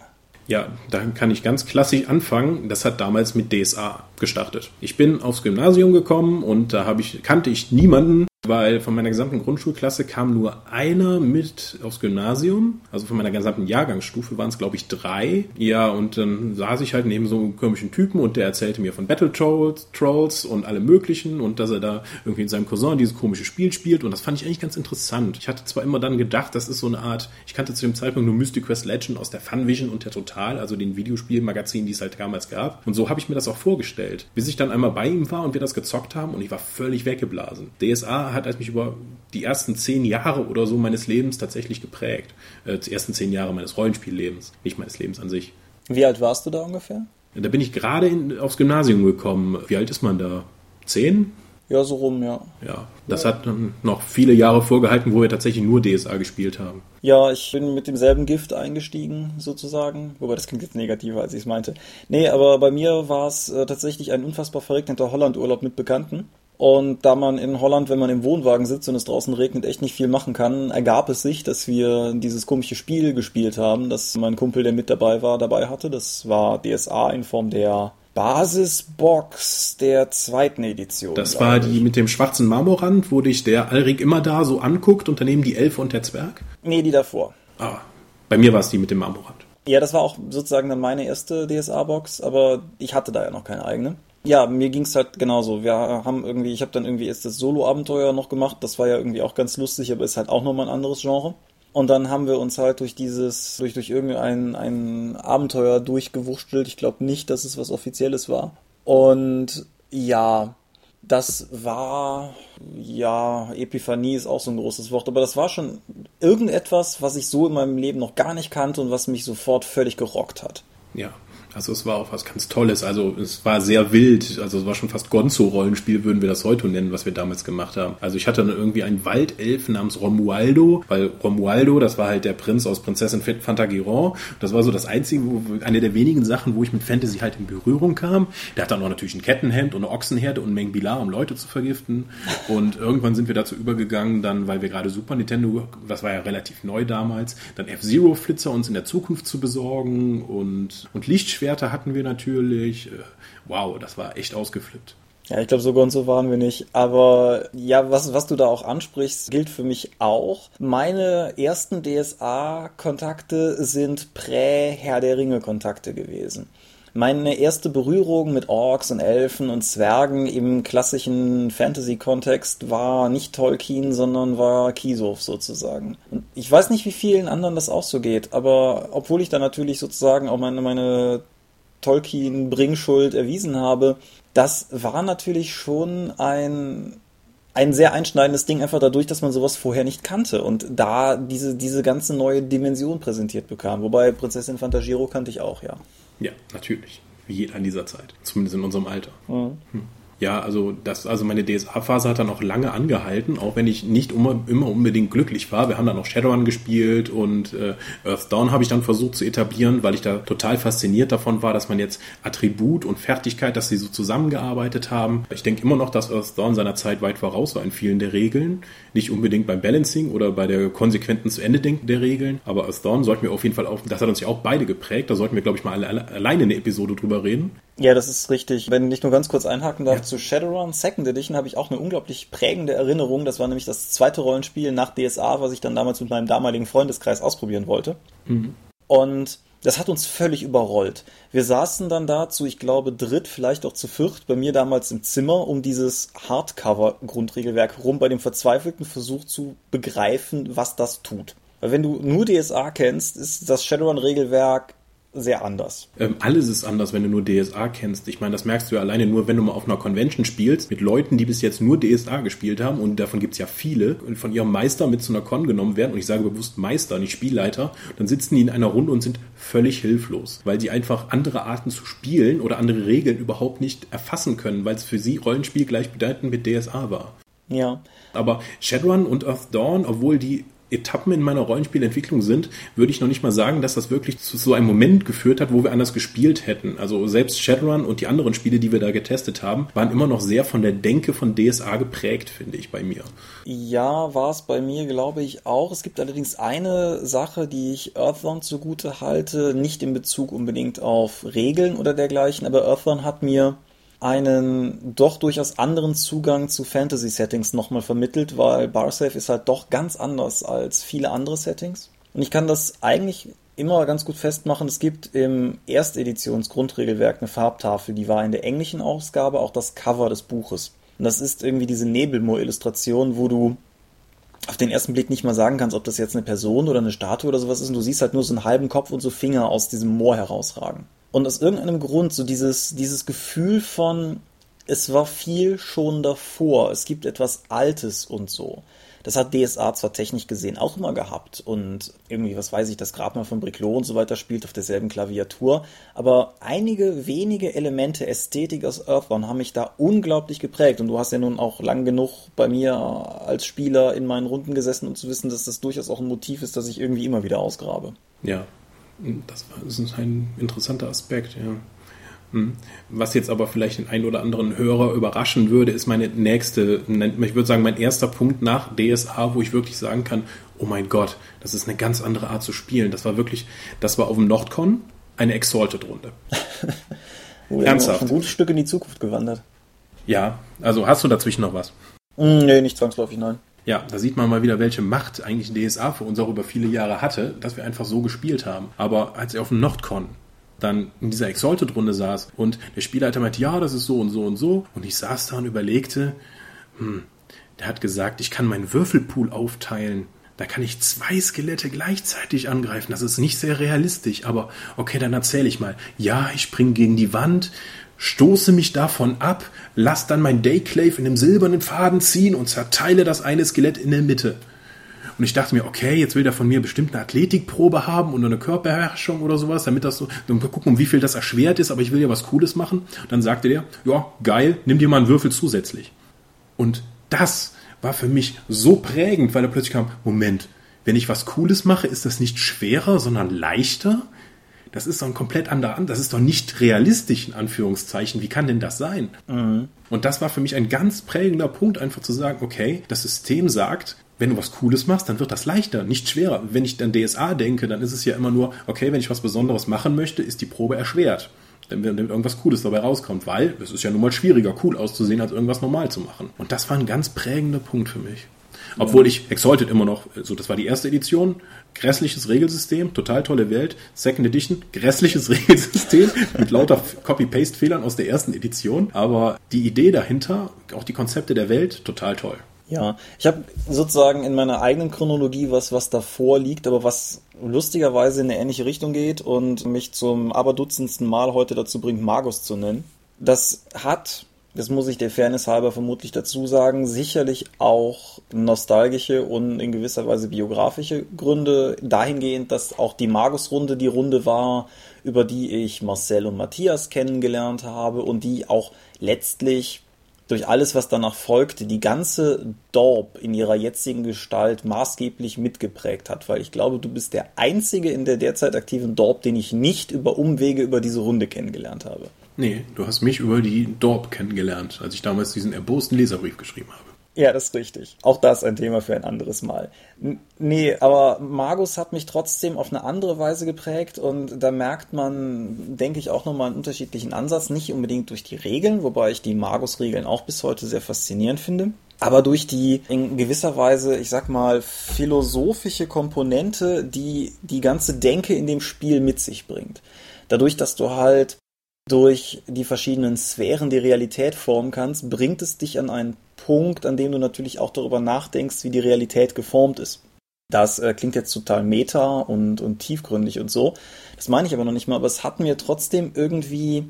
Ja, da kann ich ganz klassisch anfangen. Das hat damals mit DSA gestartet. Ich bin aufs Gymnasium gekommen und da ich, kannte ich niemanden, weil von meiner gesamten Grundschulklasse kam nur einer mit aufs Gymnasium. Also von meiner gesamten Jahrgangsstufe waren es, glaube ich, drei. Ja, und dann saß ich halt neben so einem komischen Typen und der erzählte mir von Battle Trolls, und alle möglichen und dass er da irgendwie in seinem Cousin dieses komische Spiel spielt und das fand ich eigentlich ganz interessant. Ich hatte zwar immer dann gedacht, das ist so eine Art, ich kannte zu dem Zeitpunkt nur Mystic Quest Legend aus der Funvision und der Total, also den Videospielmagazinen, die es halt damals gab. Und so habe ich mir das auch vorgestellt. Bis ich dann einmal bei ihm war und wir das gezockt haben und ich war völlig weggeblasen. DSA hat mich über die ersten zehn Jahre oder so meines Lebens tatsächlich geprägt. Äh, die ersten zehn Jahre meines Rollenspiellebens, nicht meines Lebens an sich. Wie alt warst du da ungefähr? Da bin ich gerade aufs Gymnasium gekommen. Wie alt ist man da? Zehn? Ja, so rum, ja. Ja, das ja. hat noch viele Jahre vorgehalten, wo wir tatsächlich nur DSA gespielt haben. Ja, ich bin mit demselben Gift eingestiegen, sozusagen. Wobei das klingt jetzt negativer, als ich es meinte. Nee, aber bei mir war es äh, tatsächlich ein unfassbar verregneter Hollandurlaub mit Bekannten. Und da man in Holland, wenn man im Wohnwagen sitzt und es draußen regnet, echt nicht viel machen kann, ergab es sich, dass wir dieses komische Spiel gespielt haben, das mein Kumpel, der mit dabei war, dabei hatte. Das war DSA in Form der Basisbox der zweiten Edition. Das war die mit dem schwarzen Marmorrand, wo dich der Alrik immer da so anguckt und daneben die Elfe und der Zwerg? Nee, die davor. Ah, bei mir war es die mit dem Marmorrand. Ja, das war auch sozusagen dann meine erste DSA-Box, aber ich hatte da ja noch keine eigene. Ja, mir ging es halt genauso. Wir haben irgendwie, ich habe dann irgendwie erst das Solo-Abenteuer noch gemacht, das war ja irgendwie auch ganz lustig, aber ist halt auch nochmal ein anderes Genre. Und dann haben wir uns halt durch dieses, durch, durch irgendein ein Abenteuer durchgewurschtelt. Ich glaube nicht, dass es was Offizielles war. Und ja, das war, ja, Epiphanie ist auch so ein großes Wort, aber das war schon irgendetwas, was ich so in meinem Leben noch gar nicht kannte und was mich sofort völlig gerockt hat. Ja, also es war auch was ganz Tolles. Also es war sehr wild. Also es war schon fast Gonzo-Rollenspiel, würden wir das heute nennen, was wir damals gemacht haben. Also ich hatte dann irgendwie einen Waldelf namens Romualdo, weil Romualdo, das war halt der Prinz aus Prinzessin Fantagiron. Das war so das einzige, eine der wenigen Sachen, wo ich mit Fantasy halt in Berührung kam. Der hat dann auch natürlich ein Kettenhemd und eine Ochsenherde und Mengbilar, um Leute zu vergiften. Und irgendwann sind wir dazu übergegangen, dann, weil wir gerade Super Nintendo, das war ja relativ neu damals, dann F-Zero-Flitzer uns in der Zukunft zu besorgen und, und Lichtschwert Schwerter hatten wir natürlich. Äh, wow, das war echt ausgeflippt. Ja, ich glaube, so ganz so waren wir nicht. Aber ja, was, was du da auch ansprichst, gilt für mich auch. Meine ersten DSA-Kontakte sind Prä-Herr der Ringe-Kontakte gewesen. Meine erste Berührung mit Orks und Elfen und Zwergen im klassischen Fantasy-Kontext war nicht Tolkien, sondern war Kisov sozusagen. Und ich weiß nicht, wie vielen anderen das auch so geht, aber obwohl ich da natürlich sozusagen auch meine, meine Tolkien Bringschuld erwiesen habe, das war natürlich schon ein ein sehr einschneidendes Ding, einfach dadurch, dass man sowas vorher nicht kannte und da diese, diese ganze neue Dimension präsentiert bekam. Wobei Prinzessin Fantagiro kannte ich auch, ja. Ja, natürlich. Wie jeder in dieser Zeit. Zumindest in unserem Alter. Mhm. Hm. Ja, also das, also meine DSA-Phase hat dann auch lange angehalten, auch wenn ich nicht immer, immer unbedingt glücklich war. Wir haben dann auch Shadowrun gespielt und äh, Earth Dawn habe ich dann versucht zu etablieren, weil ich da total fasziniert davon war, dass man jetzt Attribut und Fertigkeit, dass sie so zusammengearbeitet haben. Ich denke immer noch, dass Earth Dawn seiner Zeit weit voraus war in vielen der Regeln. Nicht unbedingt beim Balancing oder bei der konsequenten zu Ende denken der Regeln, aber Earth Dawn sollten wir auf jeden Fall auf, das hat uns ja auch beide geprägt. Da sollten wir, glaube ich, mal alle, alleine eine Episode drüber reden. Ja, das ist richtig. Wenn ich nur ganz kurz einhaken darf, ja. zu Shadowrun Second Edition habe ich auch eine unglaublich prägende Erinnerung. Das war nämlich das zweite Rollenspiel nach DSA, was ich dann damals mit meinem damaligen Freundeskreis ausprobieren wollte. Mhm. Und das hat uns völlig überrollt. Wir saßen dann da zu, ich glaube, dritt, vielleicht auch zu viert, bei mir damals im Zimmer, um dieses Hardcover-Grundregelwerk rum, bei dem verzweifelten Versuch zu begreifen, was das tut. Weil wenn du nur DSA kennst, ist das Shadowrun-Regelwerk sehr anders. Ähm, alles ist anders, wenn du nur DSA kennst. Ich meine, das merkst du ja alleine nur, wenn du mal auf einer Convention spielst, mit Leuten, die bis jetzt nur DSA gespielt haben, und davon gibt es ja viele, und von ihrem Meister mit zu einer Con genommen werden, und ich sage bewusst Meister, nicht Spielleiter, dann sitzen die in einer Runde und sind völlig hilflos, weil sie einfach andere Arten zu spielen oder andere Regeln überhaupt nicht erfassen können, weil es für sie Rollenspiel gleichbedeutend mit DSA war. Ja. Aber Shadowrun und Earth Dawn, obwohl die Etappen in meiner Rollenspielentwicklung sind, würde ich noch nicht mal sagen, dass das wirklich zu so einem Moment geführt hat, wo wir anders gespielt hätten. Also selbst Shadowrun und die anderen Spiele, die wir da getestet haben, waren immer noch sehr von der Denke von DSA geprägt, finde ich, bei mir. Ja, war es bei mir, glaube ich, auch. Es gibt allerdings eine Sache, die ich Earthbound zugute halte, nicht in Bezug unbedingt auf Regeln oder dergleichen, aber Earthbound hat mir einen doch durchaus anderen Zugang zu Fantasy-Settings nochmal vermittelt, weil Barsafe ist halt doch ganz anders als viele andere Settings. Und ich kann das eigentlich immer ganz gut festmachen. Es gibt im Ersteditions-Grundregelwerk eine Farbtafel, die war in der englischen Ausgabe auch das Cover des Buches. Und das ist irgendwie diese Nebelmoor-Illustration, wo du auf den ersten Blick nicht mal sagen kannst, ob das jetzt eine Person oder eine Statue oder sowas ist. Und du siehst halt nur so einen halben Kopf und so Finger aus diesem Moor herausragen. Und aus irgendeinem Grund so dieses, dieses Gefühl von, es war viel schon davor, es gibt etwas Altes und so. Das hat DSA zwar technisch gesehen auch immer gehabt und irgendwie, was weiß ich, das Grabmal von Briclot und so weiter spielt auf derselben Klaviatur, aber einige wenige Elemente Ästhetik aus Earthbound haben mich da unglaublich geprägt und du hast ja nun auch lang genug bei mir als Spieler in meinen Runden gesessen, um zu wissen, dass das durchaus auch ein Motiv ist, das ich irgendwie immer wieder ausgrabe. Ja, das ist ein interessanter Aspekt, ja. Hm. Was jetzt aber vielleicht den einen oder anderen Hörer überraschen würde, ist meine nächste, ich würde sagen, mein erster Punkt nach DSA, wo ich wirklich sagen kann, oh mein Gott, das ist eine ganz andere Art zu spielen. Das war wirklich, das war auf dem Nordcon eine Exalted-Runde. oh, Ernsthaft. Ein gutes Stück in die Zukunft gewandert. Ja, also hast du dazwischen noch was? Mm, nee, nicht zwangsläufig, nein. Ja, da sieht man mal wieder, welche Macht eigentlich DSA für uns auch über viele Jahre hatte, dass wir einfach so gespielt haben. Aber als er auf dem Nordcon dann in dieser Exalted-Runde saß und der Spielleiter meinte, ja, das ist so und so und so. Und ich saß da und überlegte, hm, der hat gesagt, ich kann meinen Würfelpool aufteilen. Da kann ich zwei Skelette gleichzeitig angreifen. Das ist nicht sehr realistisch, aber okay, dann erzähle ich mal. Ja, ich springe gegen die Wand, stoße mich davon ab, lass dann mein Dayclave in dem silbernen Faden ziehen und zerteile das eine Skelett in der Mitte. Und ich dachte mir, okay, jetzt will der von mir bestimmt eine Athletikprobe haben und eine Körperbeherrschung oder sowas, damit das so, dann gucken, wie viel das erschwert ist, aber ich will ja was Cooles machen. Dann sagte der, ja, geil, nimm dir mal einen Würfel zusätzlich. Und das war für mich so prägend, weil er plötzlich kam, Moment, wenn ich was Cooles mache, ist das nicht schwerer, sondern leichter? Das ist doch ein komplett anderer, das ist doch nicht realistisch, in Anführungszeichen. Wie kann denn das sein? Mhm. Und das war für mich ein ganz prägender Punkt, einfach zu sagen, okay, das System sagt, wenn du was Cooles machst, dann wird das leichter, nicht schwerer. Wenn ich dann DSA denke, dann ist es ja immer nur, okay, wenn ich was Besonderes machen möchte, ist die Probe erschwert. Wenn, wenn irgendwas Cooles dabei rauskommt, weil es ist ja nun mal schwieriger, cool auszusehen, als irgendwas normal zu machen. Und das war ein ganz prägender Punkt für mich. Obwohl ich Exalted immer noch, so das war die erste Edition, grässliches Regelsystem, total tolle Welt. Second Edition, grässliches Regelsystem mit lauter Copy-Paste-Fehlern aus der ersten Edition. Aber die Idee dahinter, auch die Konzepte der Welt, total toll. Ja, ich habe sozusagen in meiner eigenen Chronologie was, was davor liegt, aber was lustigerweise in eine ähnliche Richtung geht und mich zum aberdutzendsten Mal heute dazu bringt, Magus zu nennen. Das hat das muss ich der Fairness halber vermutlich dazu sagen, sicherlich auch nostalgische und in gewisser Weise biografische Gründe dahingehend, dass auch die Magus-Runde die Runde war, über die ich Marcel und Matthias kennengelernt habe und die auch letztlich durch alles, was danach folgte, die ganze Dorp in ihrer jetzigen Gestalt maßgeblich mitgeprägt hat, weil ich glaube, du bist der einzige in der derzeit aktiven Dorp, den ich nicht über Umwege über diese Runde kennengelernt habe. Nee, du hast mich über die Dorp kennengelernt, als ich damals diesen erbosten Leserbrief geschrieben habe. Ja, das ist richtig. Auch das ein Thema für ein anderes Mal. N nee, aber Magus hat mich trotzdem auf eine andere Weise geprägt und da merkt man, denke ich, auch nochmal einen unterschiedlichen Ansatz. Nicht unbedingt durch die Regeln, wobei ich die Magus-Regeln auch bis heute sehr faszinierend finde. Aber durch die in gewisser Weise, ich sag mal, philosophische Komponente, die die ganze Denke in dem Spiel mit sich bringt. Dadurch, dass du halt durch die verschiedenen Sphären die Realität formen kannst, bringt es dich an einen Punkt, an dem du natürlich auch darüber nachdenkst, wie die Realität geformt ist. Das äh, klingt jetzt total meta und, und tiefgründig und so. Das meine ich aber noch nicht mal, aber es hat mir trotzdem irgendwie.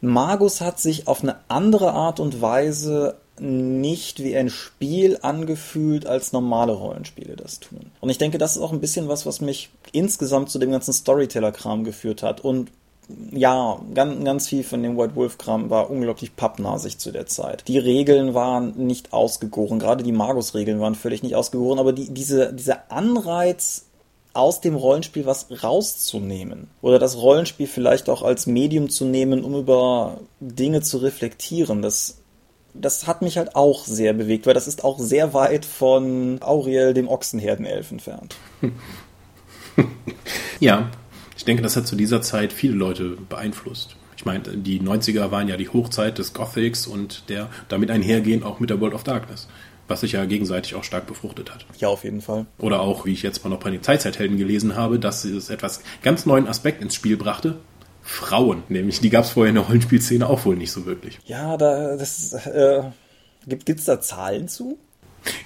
Magus hat sich auf eine andere Art und Weise nicht wie ein Spiel angefühlt, als normale Rollenspiele das tun. Und ich denke, das ist auch ein bisschen was, was mich insgesamt zu dem ganzen Storyteller-Kram geführt hat. Und ja, ganz, ganz viel von dem White Wolf-Kram war unglaublich pappnasig zu der Zeit. Die Regeln waren nicht ausgegoren, gerade die Magus-Regeln waren völlig nicht ausgegoren, aber die, diese, dieser Anreiz, aus dem Rollenspiel was rauszunehmen oder das Rollenspiel vielleicht auch als Medium zu nehmen, um über Dinge zu reflektieren, das das hat mich halt auch sehr bewegt, weil das ist auch sehr weit von Auriel, dem Ochsenherdenelf entfernt. ja, ich denke, das hat zu dieser Zeit viele Leute beeinflusst. Ich meine, die 90er waren ja die Hochzeit des Gothics und der damit einhergehend auch mit der World of Darkness. Was sich ja gegenseitig auch stark befruchtet hat. Ja, auf jeden Fall. Oder auch, wie ich jetzt mal noch bei den Zeitzeithelden gelesen habe, dass es etwas ganz neuen Aspekt ins Spiel brachte, Frauen, nämlich die gab es vorher in der Rollenspielszene auch wohl nicht so wirklich. Ja, da das äh, gibt es da Zahlen zu?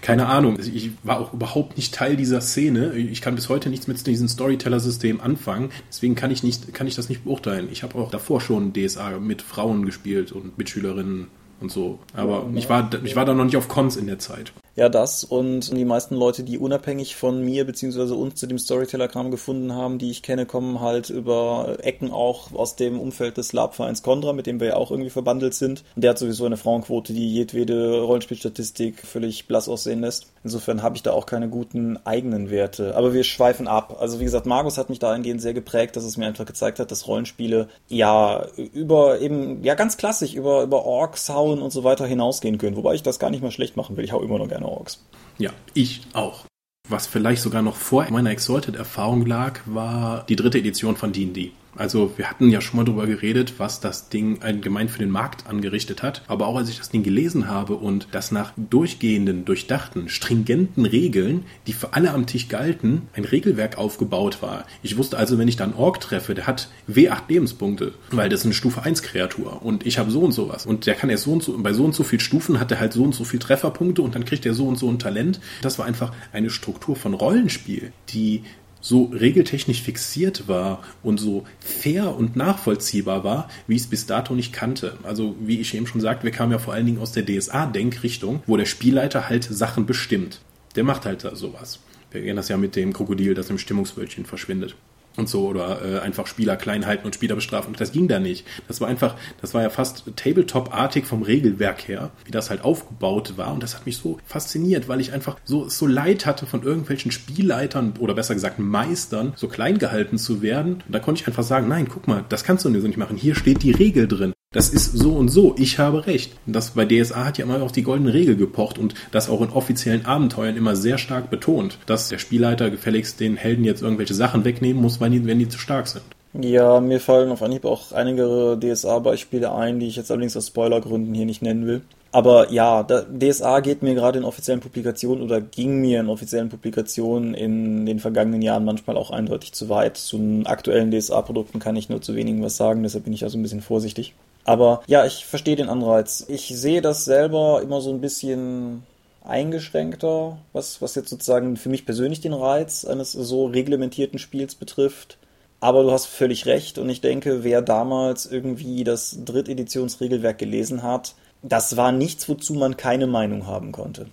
Keine Ahnung. Also ich war auch überhaupt nicht Teil dieser Szene. Ich kann bis heute nichts mit diesem Storyteller-System anfangen. Deswegen kann ich nicht, kann ich das nicht beurteilen. Ich habe auch davor schon DSA mit Frauen gespielt und Mitschülerinnen und so. Aber ich war, ich war da noch nicht auf Cons in der Zeit. Ja, das und die meisten Leute, die unabhängig von mir bzw. uns zu dem Storyteller-Kram gefunden haben, die ich kenne, kommen halt über Ecken auch aus dem Umfeld des Lab-Vereins Condra, mit dem wir ja auch irgendwie verbandelt sind. Und der hat sowieso eine Frauenquote, die jedwede Rollenspielstatistik völlig blass aussehen lässt. Insofern habe ich da auch keine guten eigenen Werte. Aber wir schweifen ab. Also wie gesagt, Markus hat mich dahingehend sehr geprägt, dass es mir einfach gezeigt hat, dass Rollenspiele ja über eben, ja ganz klassisch, über, über Orks hauen und so weiter hinausgehen können. Wobei ich das gar nicht mal schlecht machen will. Ich hau immer noch gerne Orks. Ja, ich auch. Was vielleicht sogar noch vor meiner Exalted-Erfahrung lag, war die dritte Edition von D&D. Also wir hatten ja schon mal darüber geredet, was das Ding allgemein für den Markt angerichtet hat. Aber auch als ich das Ding gelesen habe und das nach durchgehenden, durchdachten, stringenten Regeln, die für alle am Tisch galten, ein Regelwerk aufgebaut war. Ich wusste also, wenn ich da einen Ork treffe, der hat W8 Lebenspunkte, weil das ist eine Stufe 1 Kreatur und ich habe so und sowas. Und der kann erst so und so, bei so und so viel Stufen hat er halt so und so viel Trefferpunkte und dann kriegt er so und so ein Talent. Das war einfach eine Struktur von Rollenspiel, die so regeltechnisch fixiert war und so fair und nachvollziehbar war, wie ich es bis dato nicht kannte. Also wie ich eben schon sagte, wir kamen ja vor allen Dingen aus der DSA-Denkrichtung, wo der Spielleiter halt Sachen bestimmt. Der macht halt sowas. Wir kennen das ja mit dem Krokodil, das im Stimmungswölkchen verschwindet und so oder äh, einfach Spieler klein halten und Spieler bestrafen. Das ging da nicht. Das war einfach, das war ja fast Tabletop-artig vom Regelwerk her, wie das halt aufgebaut war und das hat mich so fasziniert, weil ich einfach so so leid hatte von irgendwelchen Spielleitern oder besser gesagt Meistern so klein gehalten zu werden. Und da konnte ich einfach sagen, nein, guck mal, das kannst du so nicht machen. Hier steht die Regel drin. Das ist so und so, ich habe recht. Das bei DSA hat ja immer auf die goldene Regel gepocht und das auch in offiziellen Abenteuern immer sehr stark betont, dass der Spielleiter gefälligst den Helden jetzt irgendwelche Sachen wegnehmen muss, wenn die, wenn die zu stark sind. Ja, mir fallen auf Anhieb auch einige DSA-Beispiele ein, die ich jetzt allerdings aus Spoilergründen hier nicht nennen will. Aber ja, DSA geht mir gerade in offiziellen Publikationen oder ging mir in offiziellen Publikationen in den vergangenen Jahren manchmal auch eindeutig zu weit. Zu den aktuellen DSA-Produkten kann ich nur zu wenigen was sagen, deshalb bin ich also ein bisschen vorsichtig. Aber ja, ich verstehe den Anreiz. Ich sehe das selber immer so ein bisschen eingeschränkter, was, was jetzt sozusagen für mich persönlich den Reiz eines so reglementierten Spiels betrifft. Aber du hast völlig recht und ich denke, wer damals irgendwie das Dritteditionsregelwerk gelesen hat, das war nichts, wozu man keine Meinung haben konnte.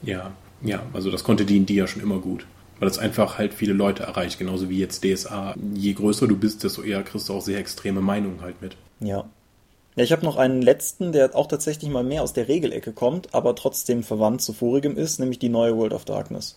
Ja, ja, also das konnte D&D ja schon immer gut. Weil es einfach halt viele Leute erreicht, genauso wie jetzt DSA. Je größer du bist, desto eher kriegst du auch sehr extreme Meinungen halt mit. Ja. Ja, ich habe noch einen letzten, der auch tatsächlich mal mehr aus der Regelecke kommt, aber trotzdem verwandt zu vorigem ist, nämlich die neue World of Darkness.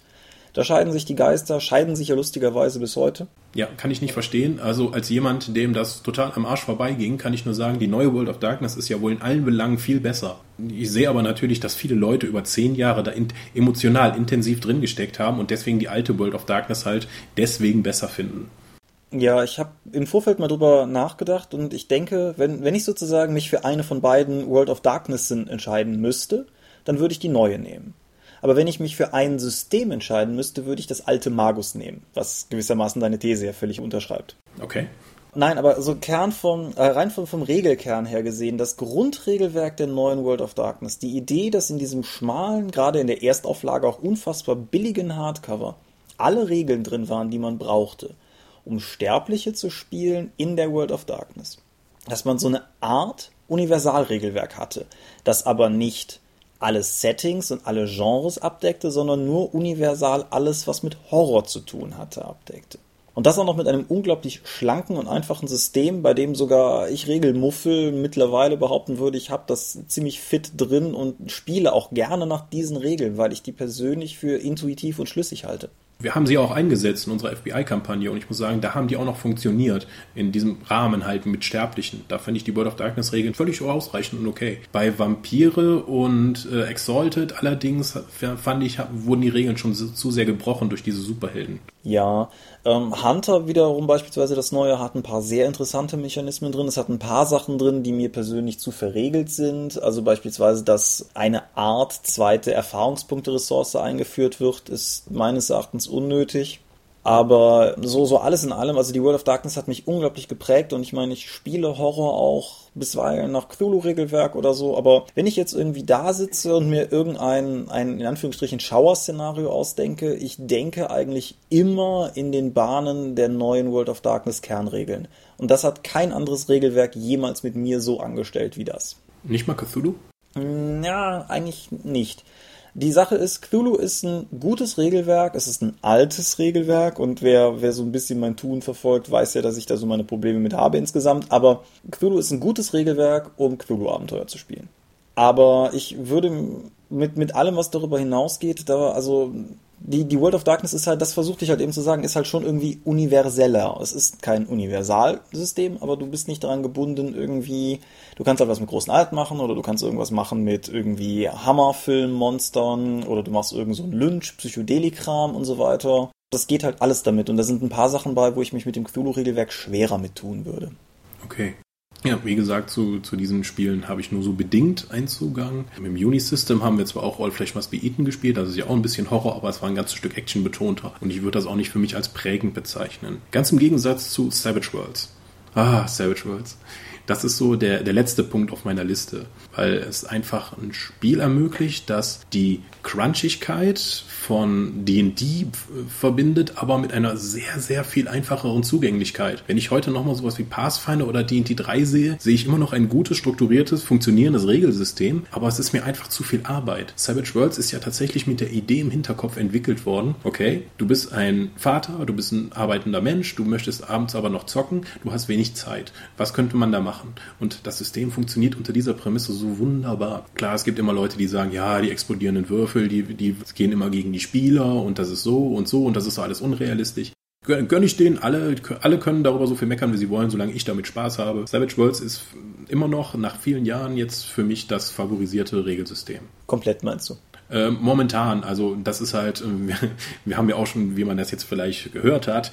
Da scheiden sich die Geister, scheiden sich ja lustigerweise bis heute. Ja, kann ich nicht verstehen. Also als jemand, dem das total am Arsch vorbeiging, kann ich nur sagen, die neue World of Darkness ist ja wohl in allen Belangen viel besser. Ich sehe aber natürlich, dass viele Leute über zehn Jahre da in, emotional intensiv drin gesteckt haben und deswegen die alte World of Darkness halt deswegen besser finden. Ja, ich habe im Vorfeld mal drüber nachgedacht und ich denke, wenn, wenn ich sozusagen mich für eine von beiden World of Darkness entscheiden müsste, dann würde ich die neue nehmen. Aber wenn ich mich für ein System entscheiden müsste, würde ich das alte Magus nehmen, was gewissermaßen deine These ja völlig unterschreibt. Okay. Nein, aber so Kern vom, äh, rein vom, vom Regelkern her gesehen, das Grundregelwerk der neuen World of Darkness, die Idee, dass in diesem schmalen, gerade in der Erstauflage auch unfassbar billigen Hardcover alle Regeln drin waren, die man brauchte, um Sterbliche zu spielen in der World of Darkness. Dass man so eine Art Universalregelwerk hatte, das aber nicht alle Settings und alle Genres abdeckte, sondern nur universal alles, was mit Horror zu tun hatte, abdeckte. Und das auch noch mit einem unglaublich schlanken und einfachen System, bei dem sogar ich Regelmuffel mittlerweile behaupten würde, ich habe das ziemlich fit drin und spiele auch gerne nach diesen Regeln, weil ich die persönlich für intuitiv und schlüssig halte. Wir haben sie auch eingesetzt in unserer FBI-Kampagne und ich muss sagen, da haben die auch noch funktioniert in diesem Rahmen halt mit Sterblichen. Da finde ich die World of Darkness-Regeln völlig ausreichend und okay. Bei Vampire und äh, Exalted allerdings fand ich, wurden die Regeln schon zu sehr gebrochen durch diese Superhelden. Ja, ähm, Hunter wiederum beispielsweise das neue hat ein paar sehr interessante Mechanismen drin. Es hat ein paar Sachen drin, die mir persönlich zu verregelt sind. Also beispielsweise, dass eine Art zweite Erfahrungspunkte-Ressource eingeführt wird, ist meines Erachtens unnötig. Aber so, so alles in allem, also die World of Darkness hat mich unglaublich geprägt und ich meine, ich spiele Horror auch bisweilen nach Cthulhu-Regelwerk oder so, aber wenn ich jetzt irgendwie da sitze und mir irgendein, ein, in Anführungsstrichen, Schauer-Szenario ausdenke, ich denke eigentlich immer in den Bahnen der neuen World of Darkness Kernregeln. Und das hat kein anderes Regelwerk jemals mit mir so angestellt wie das. Nicht mal Cthulhu? Ja, eigentlich nicht. Die Sache ist, Cthulhu ist ein gutes Regelwerk, es ist ein altes Regelwerk und wer, wer so ein bisschen mein Tun verfolgt, weiß ja, dass ich da so meine Probleme mit habe insgesamt, aber Cthulhu ist ein gutes Regelwerk, um Cthulhu-Abenteuer zu spielen. Aber ich würde mit, mit allem, was darüber hinausgeht, da, also die, die World of Darkness ist halt, das versuchte ich halt eben zu sagen, ist halt schon irgendwie universeller. Es ist kein Universalsystem, aber du bist nicht daran gebunden, irgendwie, du kannst halt was mit großen Alt machen oder du kannst irgendwas machen mit irgendwie Hammerfilm-Monstern oder du machst irgend so ein Lynch, Psychedelikram und so weiter. Das geht halt alles damit und da sind ein paar Sachen bei, wo ich mich mit dem Cthulhu-Regelwerk schwerer mit tun würde. Okay. Ja, wie gesagt, zu, zu diesen Spielen habe ich nur so bedingt einen Zugang. Im Unisystem haben wir zwar auch All Flash Must Be Eaten gespielt, das ist ja auch ein bisschen Horror, aber es war ein ganzes Stück Action betonter und ich würde das auch nicht für mich als prägend bezeichnen. Ganz im Gegensatz zu Savage Worlds. Ah, Savage Worlds. Das ist so der, der letzte Punkt auf meiner Liste, weil es einfach ein Spiel ermöglicht, das die Crunchigkeit von D&D verbindet, aber mit einer sehr, sehr viel einfacheren Zugänglichkeit. Wenn ich heute nochmal sowas wie Pathfinder oder D&D 3 sehe, sehe ich immer noch ein gutes, strukturiertes, funktionierendes Regelsystem, aber es ist mir einfach zu viel Arbeit. Savage Worlds ist ja tatsächlich mit der Idee im Hinterkopf entwickelt worden, okay, du bist ein Vater, du bist ein arbeitender Mensch, du möchtest abends aber noch zocken, du hast wenig Zeit. Was könnte man da machen? Und das System funktioniert unter dieser Prämisse so wunderbar. Klar, es gibt immer Leute, die sagen, ja, die explodierenden Würfel, die, die gehen immer gegen die Spieler und das ist so und so und das ist alles unrealistisch. Gönne ich denen, alle, alle können darüber so viel meckern, wie sie wollen, solange ich damit Spaß habe. Savage Worlds ist immer noch nach vielen Jahren jetzt für mich das favorisierte Regelsystem. Komplett meinst du? Äh, momentan, also das ist halt, äh, wir, haben ja auch schon, wie man das jetzt vielleicht gehört hat,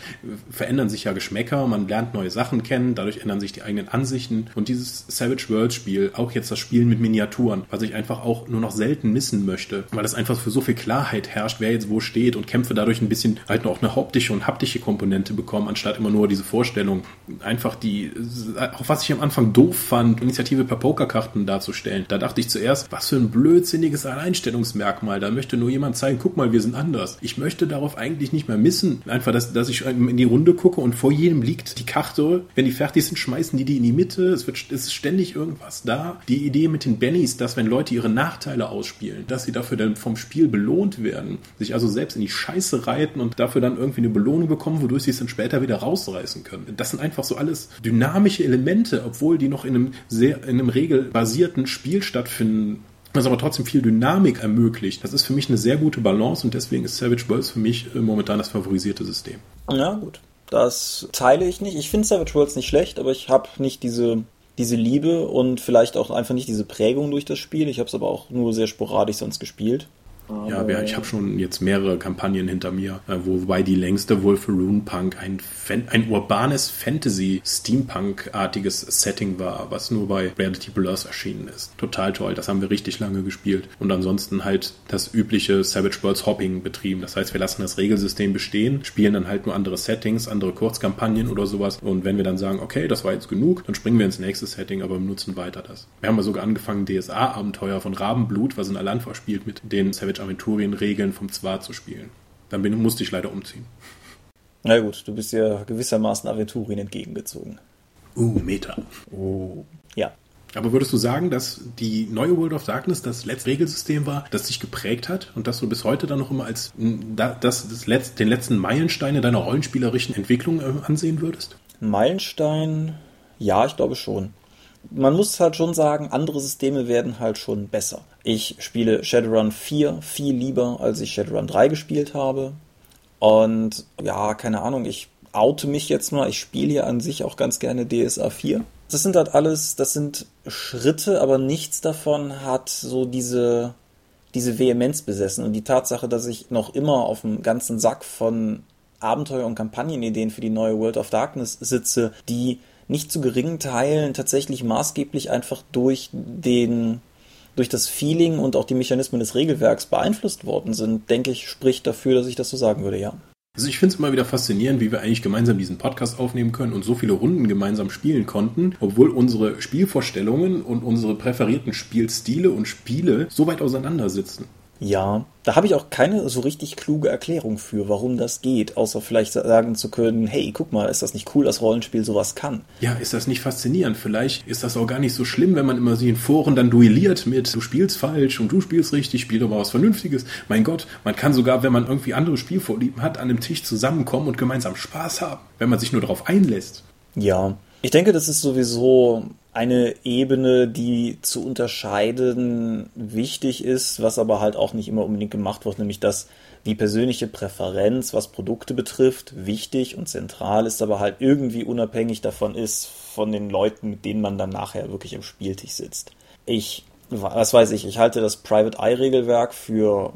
verändern sich ja Geschmäcker, man lernt neue Sachen kennen, dadurch ändern sich die eigenen Ansichten und dieses Savage World Spiel, auch jetzt das Spielen mit Miniaturen, was ich einfach auch nur noch selten missen möchte, weil es einfach für so viel Klarheit herrscht, wer jetzt wo steht und Kämpfe dadurch ein bisschen halt noch eine optische und haptische Komponente bekommen, anstatt immer nur diese Vorstellung, einfach die, auch was ich am Anfang doof fand, Initiative per Pokerkarten darzustellen. Da dachte ich zuerst, was für ein blödsinniges Alleinstellungsmerkmal Alleinstellungsmerkmal. Da möchte nur jemand zeigen, guck mal, wir sind anders. Ich möchte darauf eigentlich nicht mehr missen. Einfach, dass, dass ich in die Runde gucke und vor jedem liegt die Karte. Wenn die fertig sind, schmeißen die die in die Mitte. Es, wird, es ist ständig irgendwas da. Die Idee mit den Bennies, dass wenn Leute ihre Nachteile ausspielen, dass sie dafür dann vom Spiel belohnt werden, sich also selbst in die Scheiße reiten und dafür dann irgendwie eine Belohnung bekommen, wodurch sie es dann später wieder rausreißen können. Das sind einfach so alles dynamische Elemente, obwohl die noch in einem sehr, in einem regelbasierten Spiel stattfinden was aber trotzdem viel Dynamik ermöglicht. Das ist für mich eine sehr gute Balance und deswegen ist Savage Worlds für mich äh, momentan das favorisierte System. Ja, gut. Das teile ich nicht. Ich finde Savage Worlds nicht schlecht, aber ich habe nicht diese, diese Liebe und vielleicht auch einfach nicht diese Prägung durch das Spiel. Ich habe es aber auch nur sehr sporadisch sonst gespielt. Ja, ja, ich habe schon jetzt mehrere Kampagnen hinter mir, äh, wobei die längste wohl für Runepunk ein, Fan ein urbanes Fantasy-Steampunk-artiges Setting war, was nur bei Reality Blurs erschienen ist. Total toll, das haben wir richtig lange gespielt. Und ansonsten halt das übliche Savage Worlds Hopping betrieben. Das heißt, wir lassen das Regelsystem bestehen, spielen dann halt nur andere Settings, andere Kurzkampagnen oder sowas. Und wenn wir dann sagen, okay, das war jetzt genug, dann springen wir ins nächste Setting, aber benutzen weiter das. Wir haben ja sogar angefangen, DSA-Abenteuer von Rabenblut, was in Alanfa spielt, mit den Savage Aventurien-Regeln vom Zwar zu spielen. Dann bin, musste ich leider umziehen. Na gut, du bist ja gewissermaßen Aventurien entgegengezogen. Uh, Meta. Oh, ja. Aber würdest du sagen, dass die neue World of Darkness das letzte Regelsystem war, das dich geprägt hat und dass du bis heute dann noch immer als das, das Letz-, den letzten Meilensteine deiner rollenspielerischen Entwicklung äh, ansehen würdest? Meilenstein, ja, ich glaube schon man muss halt schon sagen, andere Systeme werden halt schon besser. Ich spiele Shadowrun 4 viel lieber, als ich Shadowrun 3 gespielt habe. Und ja, keine Ahnung, ich oute mich jetzt mal, ich spiele ja an sich auch ganz gerne DSA 4. Das sind halt alles, das sind Schritte, aber nichts davon hat so diese, diese Vehemenz besessen. Und die Tatsache, dass ich noch immer auf dem ganzen Sack von Abenteuer- und Kampagnenideen für die neue World of Darkness sitze, die nicht zu geringen Teilen tatsächlich maßgeblich einfach durch den durch das Feeling und auch die Mechanismen des Regelwerks beeinflusst worden sind, denke ich, spricht dafür, dass ich das so sagen würde, ja. Also ich finde es immer wieder faszinierend, wie wir eigentlich gemeinsam diesen Podcast aufnehmen können und so viele Runden gemeinsam spielen konnten, obwohl unsere Spielvorstellungen und unsere präferierten Spielstile und Spiele so weit auseinandersitzen. Ja, da habe ich auch keine so richtig kluge Erklärung für, warum das geht, außer vielleicht sagen zu können, hey, guck mal, ist das nicht cool, dass Rollenspiel sowas kann? Ja, ist das nicht faszinierend? Vielleicht ist das auch gar nicht so schlimm, wenn man immer sie in Foren dann duelliert mit, du spielst falsch und du spielst richtig, spiel doch mal was Vernünftiges. Mein Gott, man kann sogar, wenn man irgendwie andere Spielvorlieben hat, an einem Tisch zusammenkommen und gemeinsam Spaß haben, wenn man sich nur darauf einlässt. Ja, ich denke, das ist sowieso eine Ebene, die zu unterscheiden wichtig ist, was aber halt auch nicht immer unbedingt gemacht wird, nämlich dass die persönliche Präferenz, was Produkte betrifft, wichtig und zentral ist, aber halt irgendwie unabhängig davon ist, von den Leuten, mit denen man dann nachher wirklich im Spieltisch sitzt. Ich, was weiß ich, ich halte das Private Eye Regelwerk für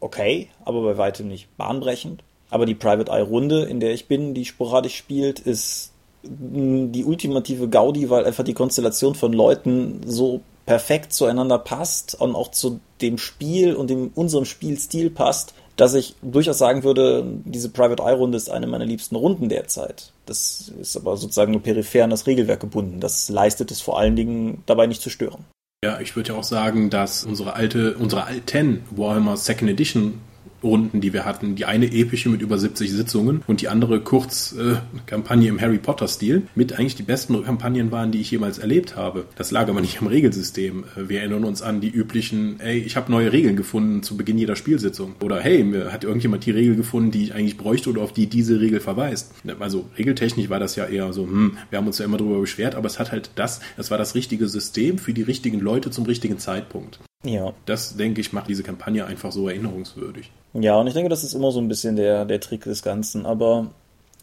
okay, aber bei weitem nicht bahnbrechend. Aber die Private Eye Runde, in der ich bin, die sporadisch spielt, ist die ultimative Gaudi, weil einfach die Konstellation von Leuten so perfekt zueinander passt und auch zu dem Spiel und dem unserem Spielstil passt, dass ich durchaus sagen würde, diese Private Eye Runde ist eine meiner liebsten Runden derzeit. Das ist aber sozusagen nur peripher an das Regelwerk gebunden. Das leistet es vor allen Dingen dabei nicht zu stören. Ja, ich würde ja auch sagen, dass unsere alte, unsere alten Warhammer Second Edition Runden, die wir hatten. Die eine epische mit über 70 Sitzungen und die andere Kurzkampagne äh, im Harry Potter-Stil mit eigentlich die besten Kampagnen waren, die ich jemals erlebt habe. Das lag aber nicht am Regelsystem. Äh, wir erinnern uns an die üblichen, ey, ich habe neue Regeln gefunden zu Beginn jeder Spielsitzung. Oder hey, mir hat irgendjemand die Regel gefunden, die ich eigentlich bräuchte oder auf die diese Regel verweist. Also regeltechnisch war das ja eher so, hm, wir haben uns ja immer darüber beschwert, aber es hat halt das, es war das richtige System für die richtigen Leute zum richtigen Zeitpunkt. Ja. Das, denke ich, macht diese Kampagne einfach so erinnerungswürdig. Ja, und ich denke, das ist immer so ein bisschen der, der Trick des Ganzen. Aber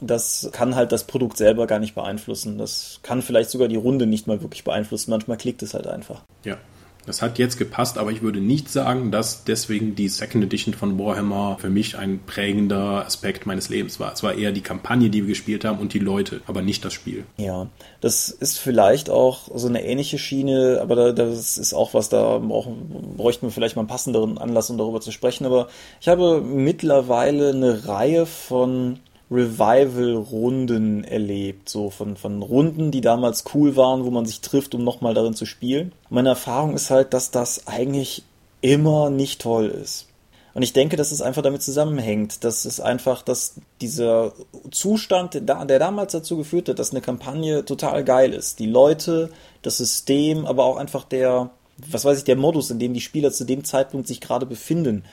das kann halt das Produkt selber gar nicht beeinflussen. Das kann vielleicht sogar die Runde nicht mal wirklich beeinflussen. Manchmal klickt es halt einfach. Ja. Das hat jetzt gepasst, aber ich würde nicht sagen, dass deswegen die Second Edition von Warhammer für mich ein prägender Aspekt meines Lebens war. Es war eher die Kampagne, die wir gespielt haben und die Leute, aber nicht das Spiel. Ja, das ist vielleicht auch so eine ähnliche Schiene, aber das ist auch was, da brauchen, bräuchten wir vielleicht mal einen passenderen Anlass, um darüber zu sprechen. Aber ich habe mittlerweile eine Reihe von Revival-Runden erlebt, so von, von Runden, die damals cool waren, wo man sich trifft, um nochmal darin zu spielen. Meine Erfahrung ist halt, dass das eigentlich immer nicht toll ist. Und ich denke, dass es einfach damit zusammenhängt, dass es einfach, dass dieser Zustand, der damals dazu geführt hat, dass eine Kampagne total geil ist. Die Leute, das System, aber auch einfach der, was weiß ich, der Modus, in dem die Spieler zu dem Zeitpunkt sich gerade befinden,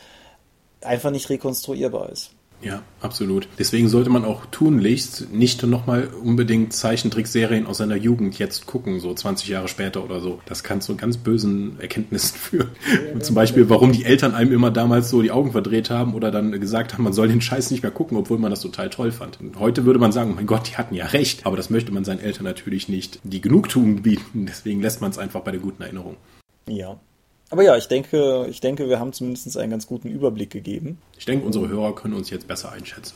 einfach nicht rekonstruierbar ist. Ja, absolut. Deswegen sollte man auch tunlichst nicht nochmal unbedingt Zeichentrickserien aus seiner Jugend jetzt gucken, so 20 Jahre später oder so. Das kann zu ganz bösen Erkenntnissen führen. Ja, Zum Beispiel, warum die Eltern einem immer damals so die Augen verdreht haben oder dann gesagt haben, man soll den Scheiß nicht mehr gucken, obwohl man das total toll fand. Und heute würde man sagen, mein Gott, die hatten ja recht. Aber das möchte man seinen Eltern natürlich nicht die Genugtuung bieten. Deswegen lässt man es einfach bei der guten Erinnerung. Ja, aber ja, ich denke, ich denke, wir haben zumindest einen ganz guten Überblick gegeben. Ich denke, unsere Hörer können uns jetzt besser einschätzen.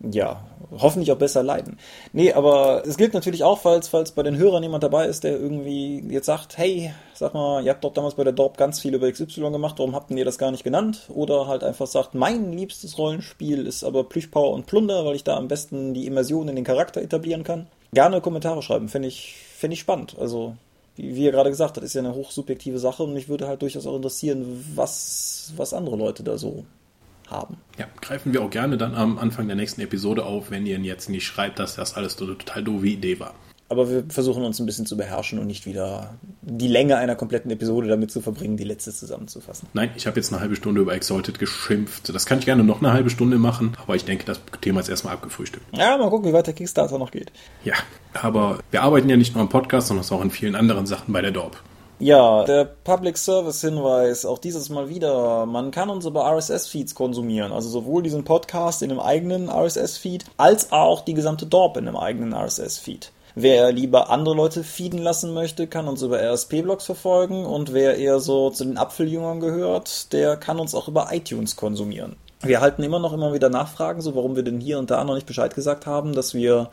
Ja, hoffentlich auch besser leiden. Nee, aber es gilt natürlich auch, falls, falls bei den Hörern jemand dabei ist, der irgendwie jetzt sagt, hey, sag mal, ihr habt doch damals bei der Dorp ganz viel über XY gemacht, warum habt ihr das gar nicht genannt? Oder halt einfach sagt, mein liebstes Rollenspiel ist aber Plüschpower und Plunder, weil ich da am besten die Immersion in den Charakter etablieren kann. Gerne Kommentare schreiben, finde ich, finde ich spannend. Also wie, wie er gerade gesagt hat, ist ja eine hochsubjektive Sache und mich würde halt durchaus auch interessieren, was, was andere Leute da so haben. Ja, greifen wir auch gerne dann am Anfang der nächsten Episode auf, wenn ihr jetzt nicht schreibt, dass das alles eine total doofe Idee war. Aber wir versuchen uns ein bisschen zu beherrschen und nicht wieder die Länge einer kompletten Episode damit zu verbringen, die letzte zusammenzufassen. Nein, ich habe jetzt eine halbe Stunde über Exalted geschimpft. Das kann ich gerne noch eine halbe Stunde machen, aber ich denke, das Thema ist erstmal abgefrühstückt. Ja, mal gucken, wie weit der Kickstarter noch geht. Ja, aber wir arbeiten ja nicht nur am Podcast, sondern auch in vielen anderen Sachen bei der Dorp. Ja, der Public Service Hinweis, auch dieses Mal wieder. Man kann unsere RSS-Feeds konsumieren. Also sowohl diesen Podcast in einem eigenen RSS-Feed, als auch die gesamte Dorp in einem eigenen RSS-Feed. Wer lieber andere Leute feeden lassen möchte, kann uns über RSP-Blogs verfolgen und wer eher so zu den Apfeljüngern gehört, der kann uns auch über iTunes konsumieren. Wir erhalten immer noch immer wieder Nachfragen, so warum wir denn hier und da noch nicht Bescheid gesagt haben, dass wir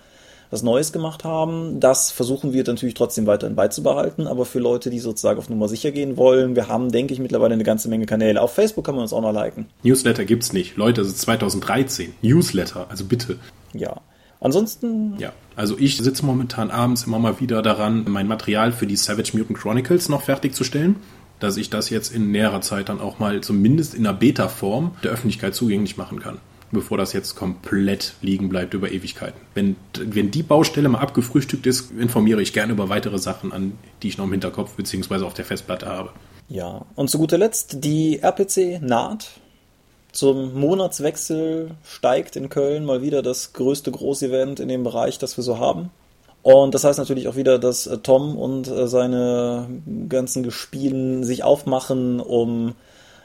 was Neues gemacht haben. Das versuchen wir natürlich trotzdem weiterhin beizubehalten, aber für Leute, die sozusagen auf Nummer sicher gehen wollen, wir haben, denke ich, mittlerweile eine ganze Menge Kanäle. Auf Facebook kann man uns auch noch liken. Newsletter gibt's nicht. Leute, es ist 2013. Newsletter, also bitte. Ja. Ansonsten. Ja, also ich sitze momentan abends immer mal wieder daran, mein Material für die Savage Mutant Chronicles noch fertigzustellen, dass ich das jetzt in näherer Zeit dann auch mal zumindest in der Beta-Form der Öffentlichkeit zugänglich machen kann bevor das jetzt komplett liegen bleibt über Ewigkeiten. Wenn, wenn die Baustelle mal abgefrühstückt ist, informiere ich gerne über weitere Sachen an, die ich noch im Hinterkopf bzw. auf der Festplatte habe. Ja, und zu guter Letzt, die RPC naht. Zum Monatswechsel steigt in Köln mal wieder das größte Großevent in dem Bereich, das wir so haben. Und das heißt natürlich auch wieder, dass äh, Tom und äh, seine ganzen Gespielen sich aufmachen, um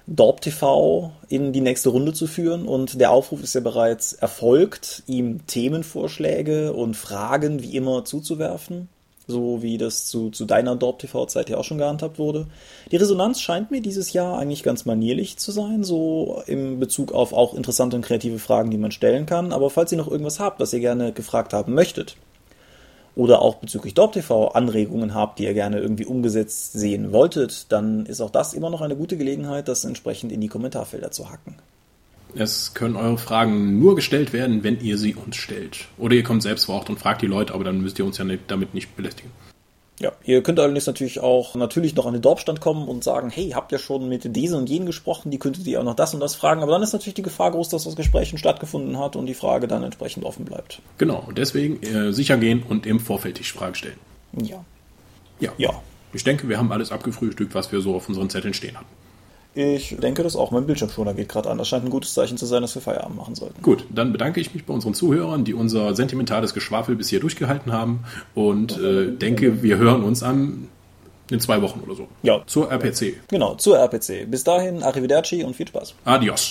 Dorp TV in die nächste Runde zu führen. Und der Aufruf ist ja bereits erfolgt, ihm Themenvorschläge und Fragen wie immer zuzuwerfen so wie das zu, zu deiner Dorp-TV-Zeit ja auch schon gehandhabt wurde. Die Resonanz scheint mir dieses Jahr eigentlich ganz manierlich zu sein, so im Bezug auf auch interessante und kreative Fragen, die man stellen kann. Aber falls ihr noch irgendwas habt, was ihr gerne gefragt haben möchtet, oder auch bezüglich DorpTV Anregungen habt, die ihr gerne irgendwie umgesetzt sehen wolltet, dann ist auch das immer noch eine gute Gelegenheit, das entsprechend in die Kommentarfelder zu hacken. Es können eure Fragen nur gestellt werden, wenn ihr sie uns stellt. Oder ihr kommt selbst vor Ort und fragt die Leute, aber dann müsst ihr uns ja nicht, damit nicht belästigen. Ja, ihr könnt allerdings natürlich auch natürlich noch an den Dorfstand kommen und sagen, hey, habt ihr schon mit diesen und jenen gesprochen, die könntet ihr auch noch das und das fragen, aber dann ist natürlich die Gefahr groß, dass das Gespräch stattgefunden hat und die Frage dann entsprechend offen bleibt. Genau, deswegen äh, sicher gehen und im Vorfeld die Frage stellen. Ja. Ja. Ja. Ich denke, wir haben alles abgefrühstückt, was wir so auf unseren Zetteln stehen hatten. Ich denke das auch. Mein Bildschirmschoner geht gerade an. Das scheint ein gutes Zeichen zu sein, dass wir Feierabend machen sollten. Gut, dann bedanke ich mich bei unseren Zuhörern, die unser sentimentales Geschwafel bis hier durchgehalten haben und äh, denke, wir hören uns an in zwei Wochen oder so. Ja. Zur RPC. Genau, zur RPC. Bis dahin, Arrivederci und viel Spaß. Adios.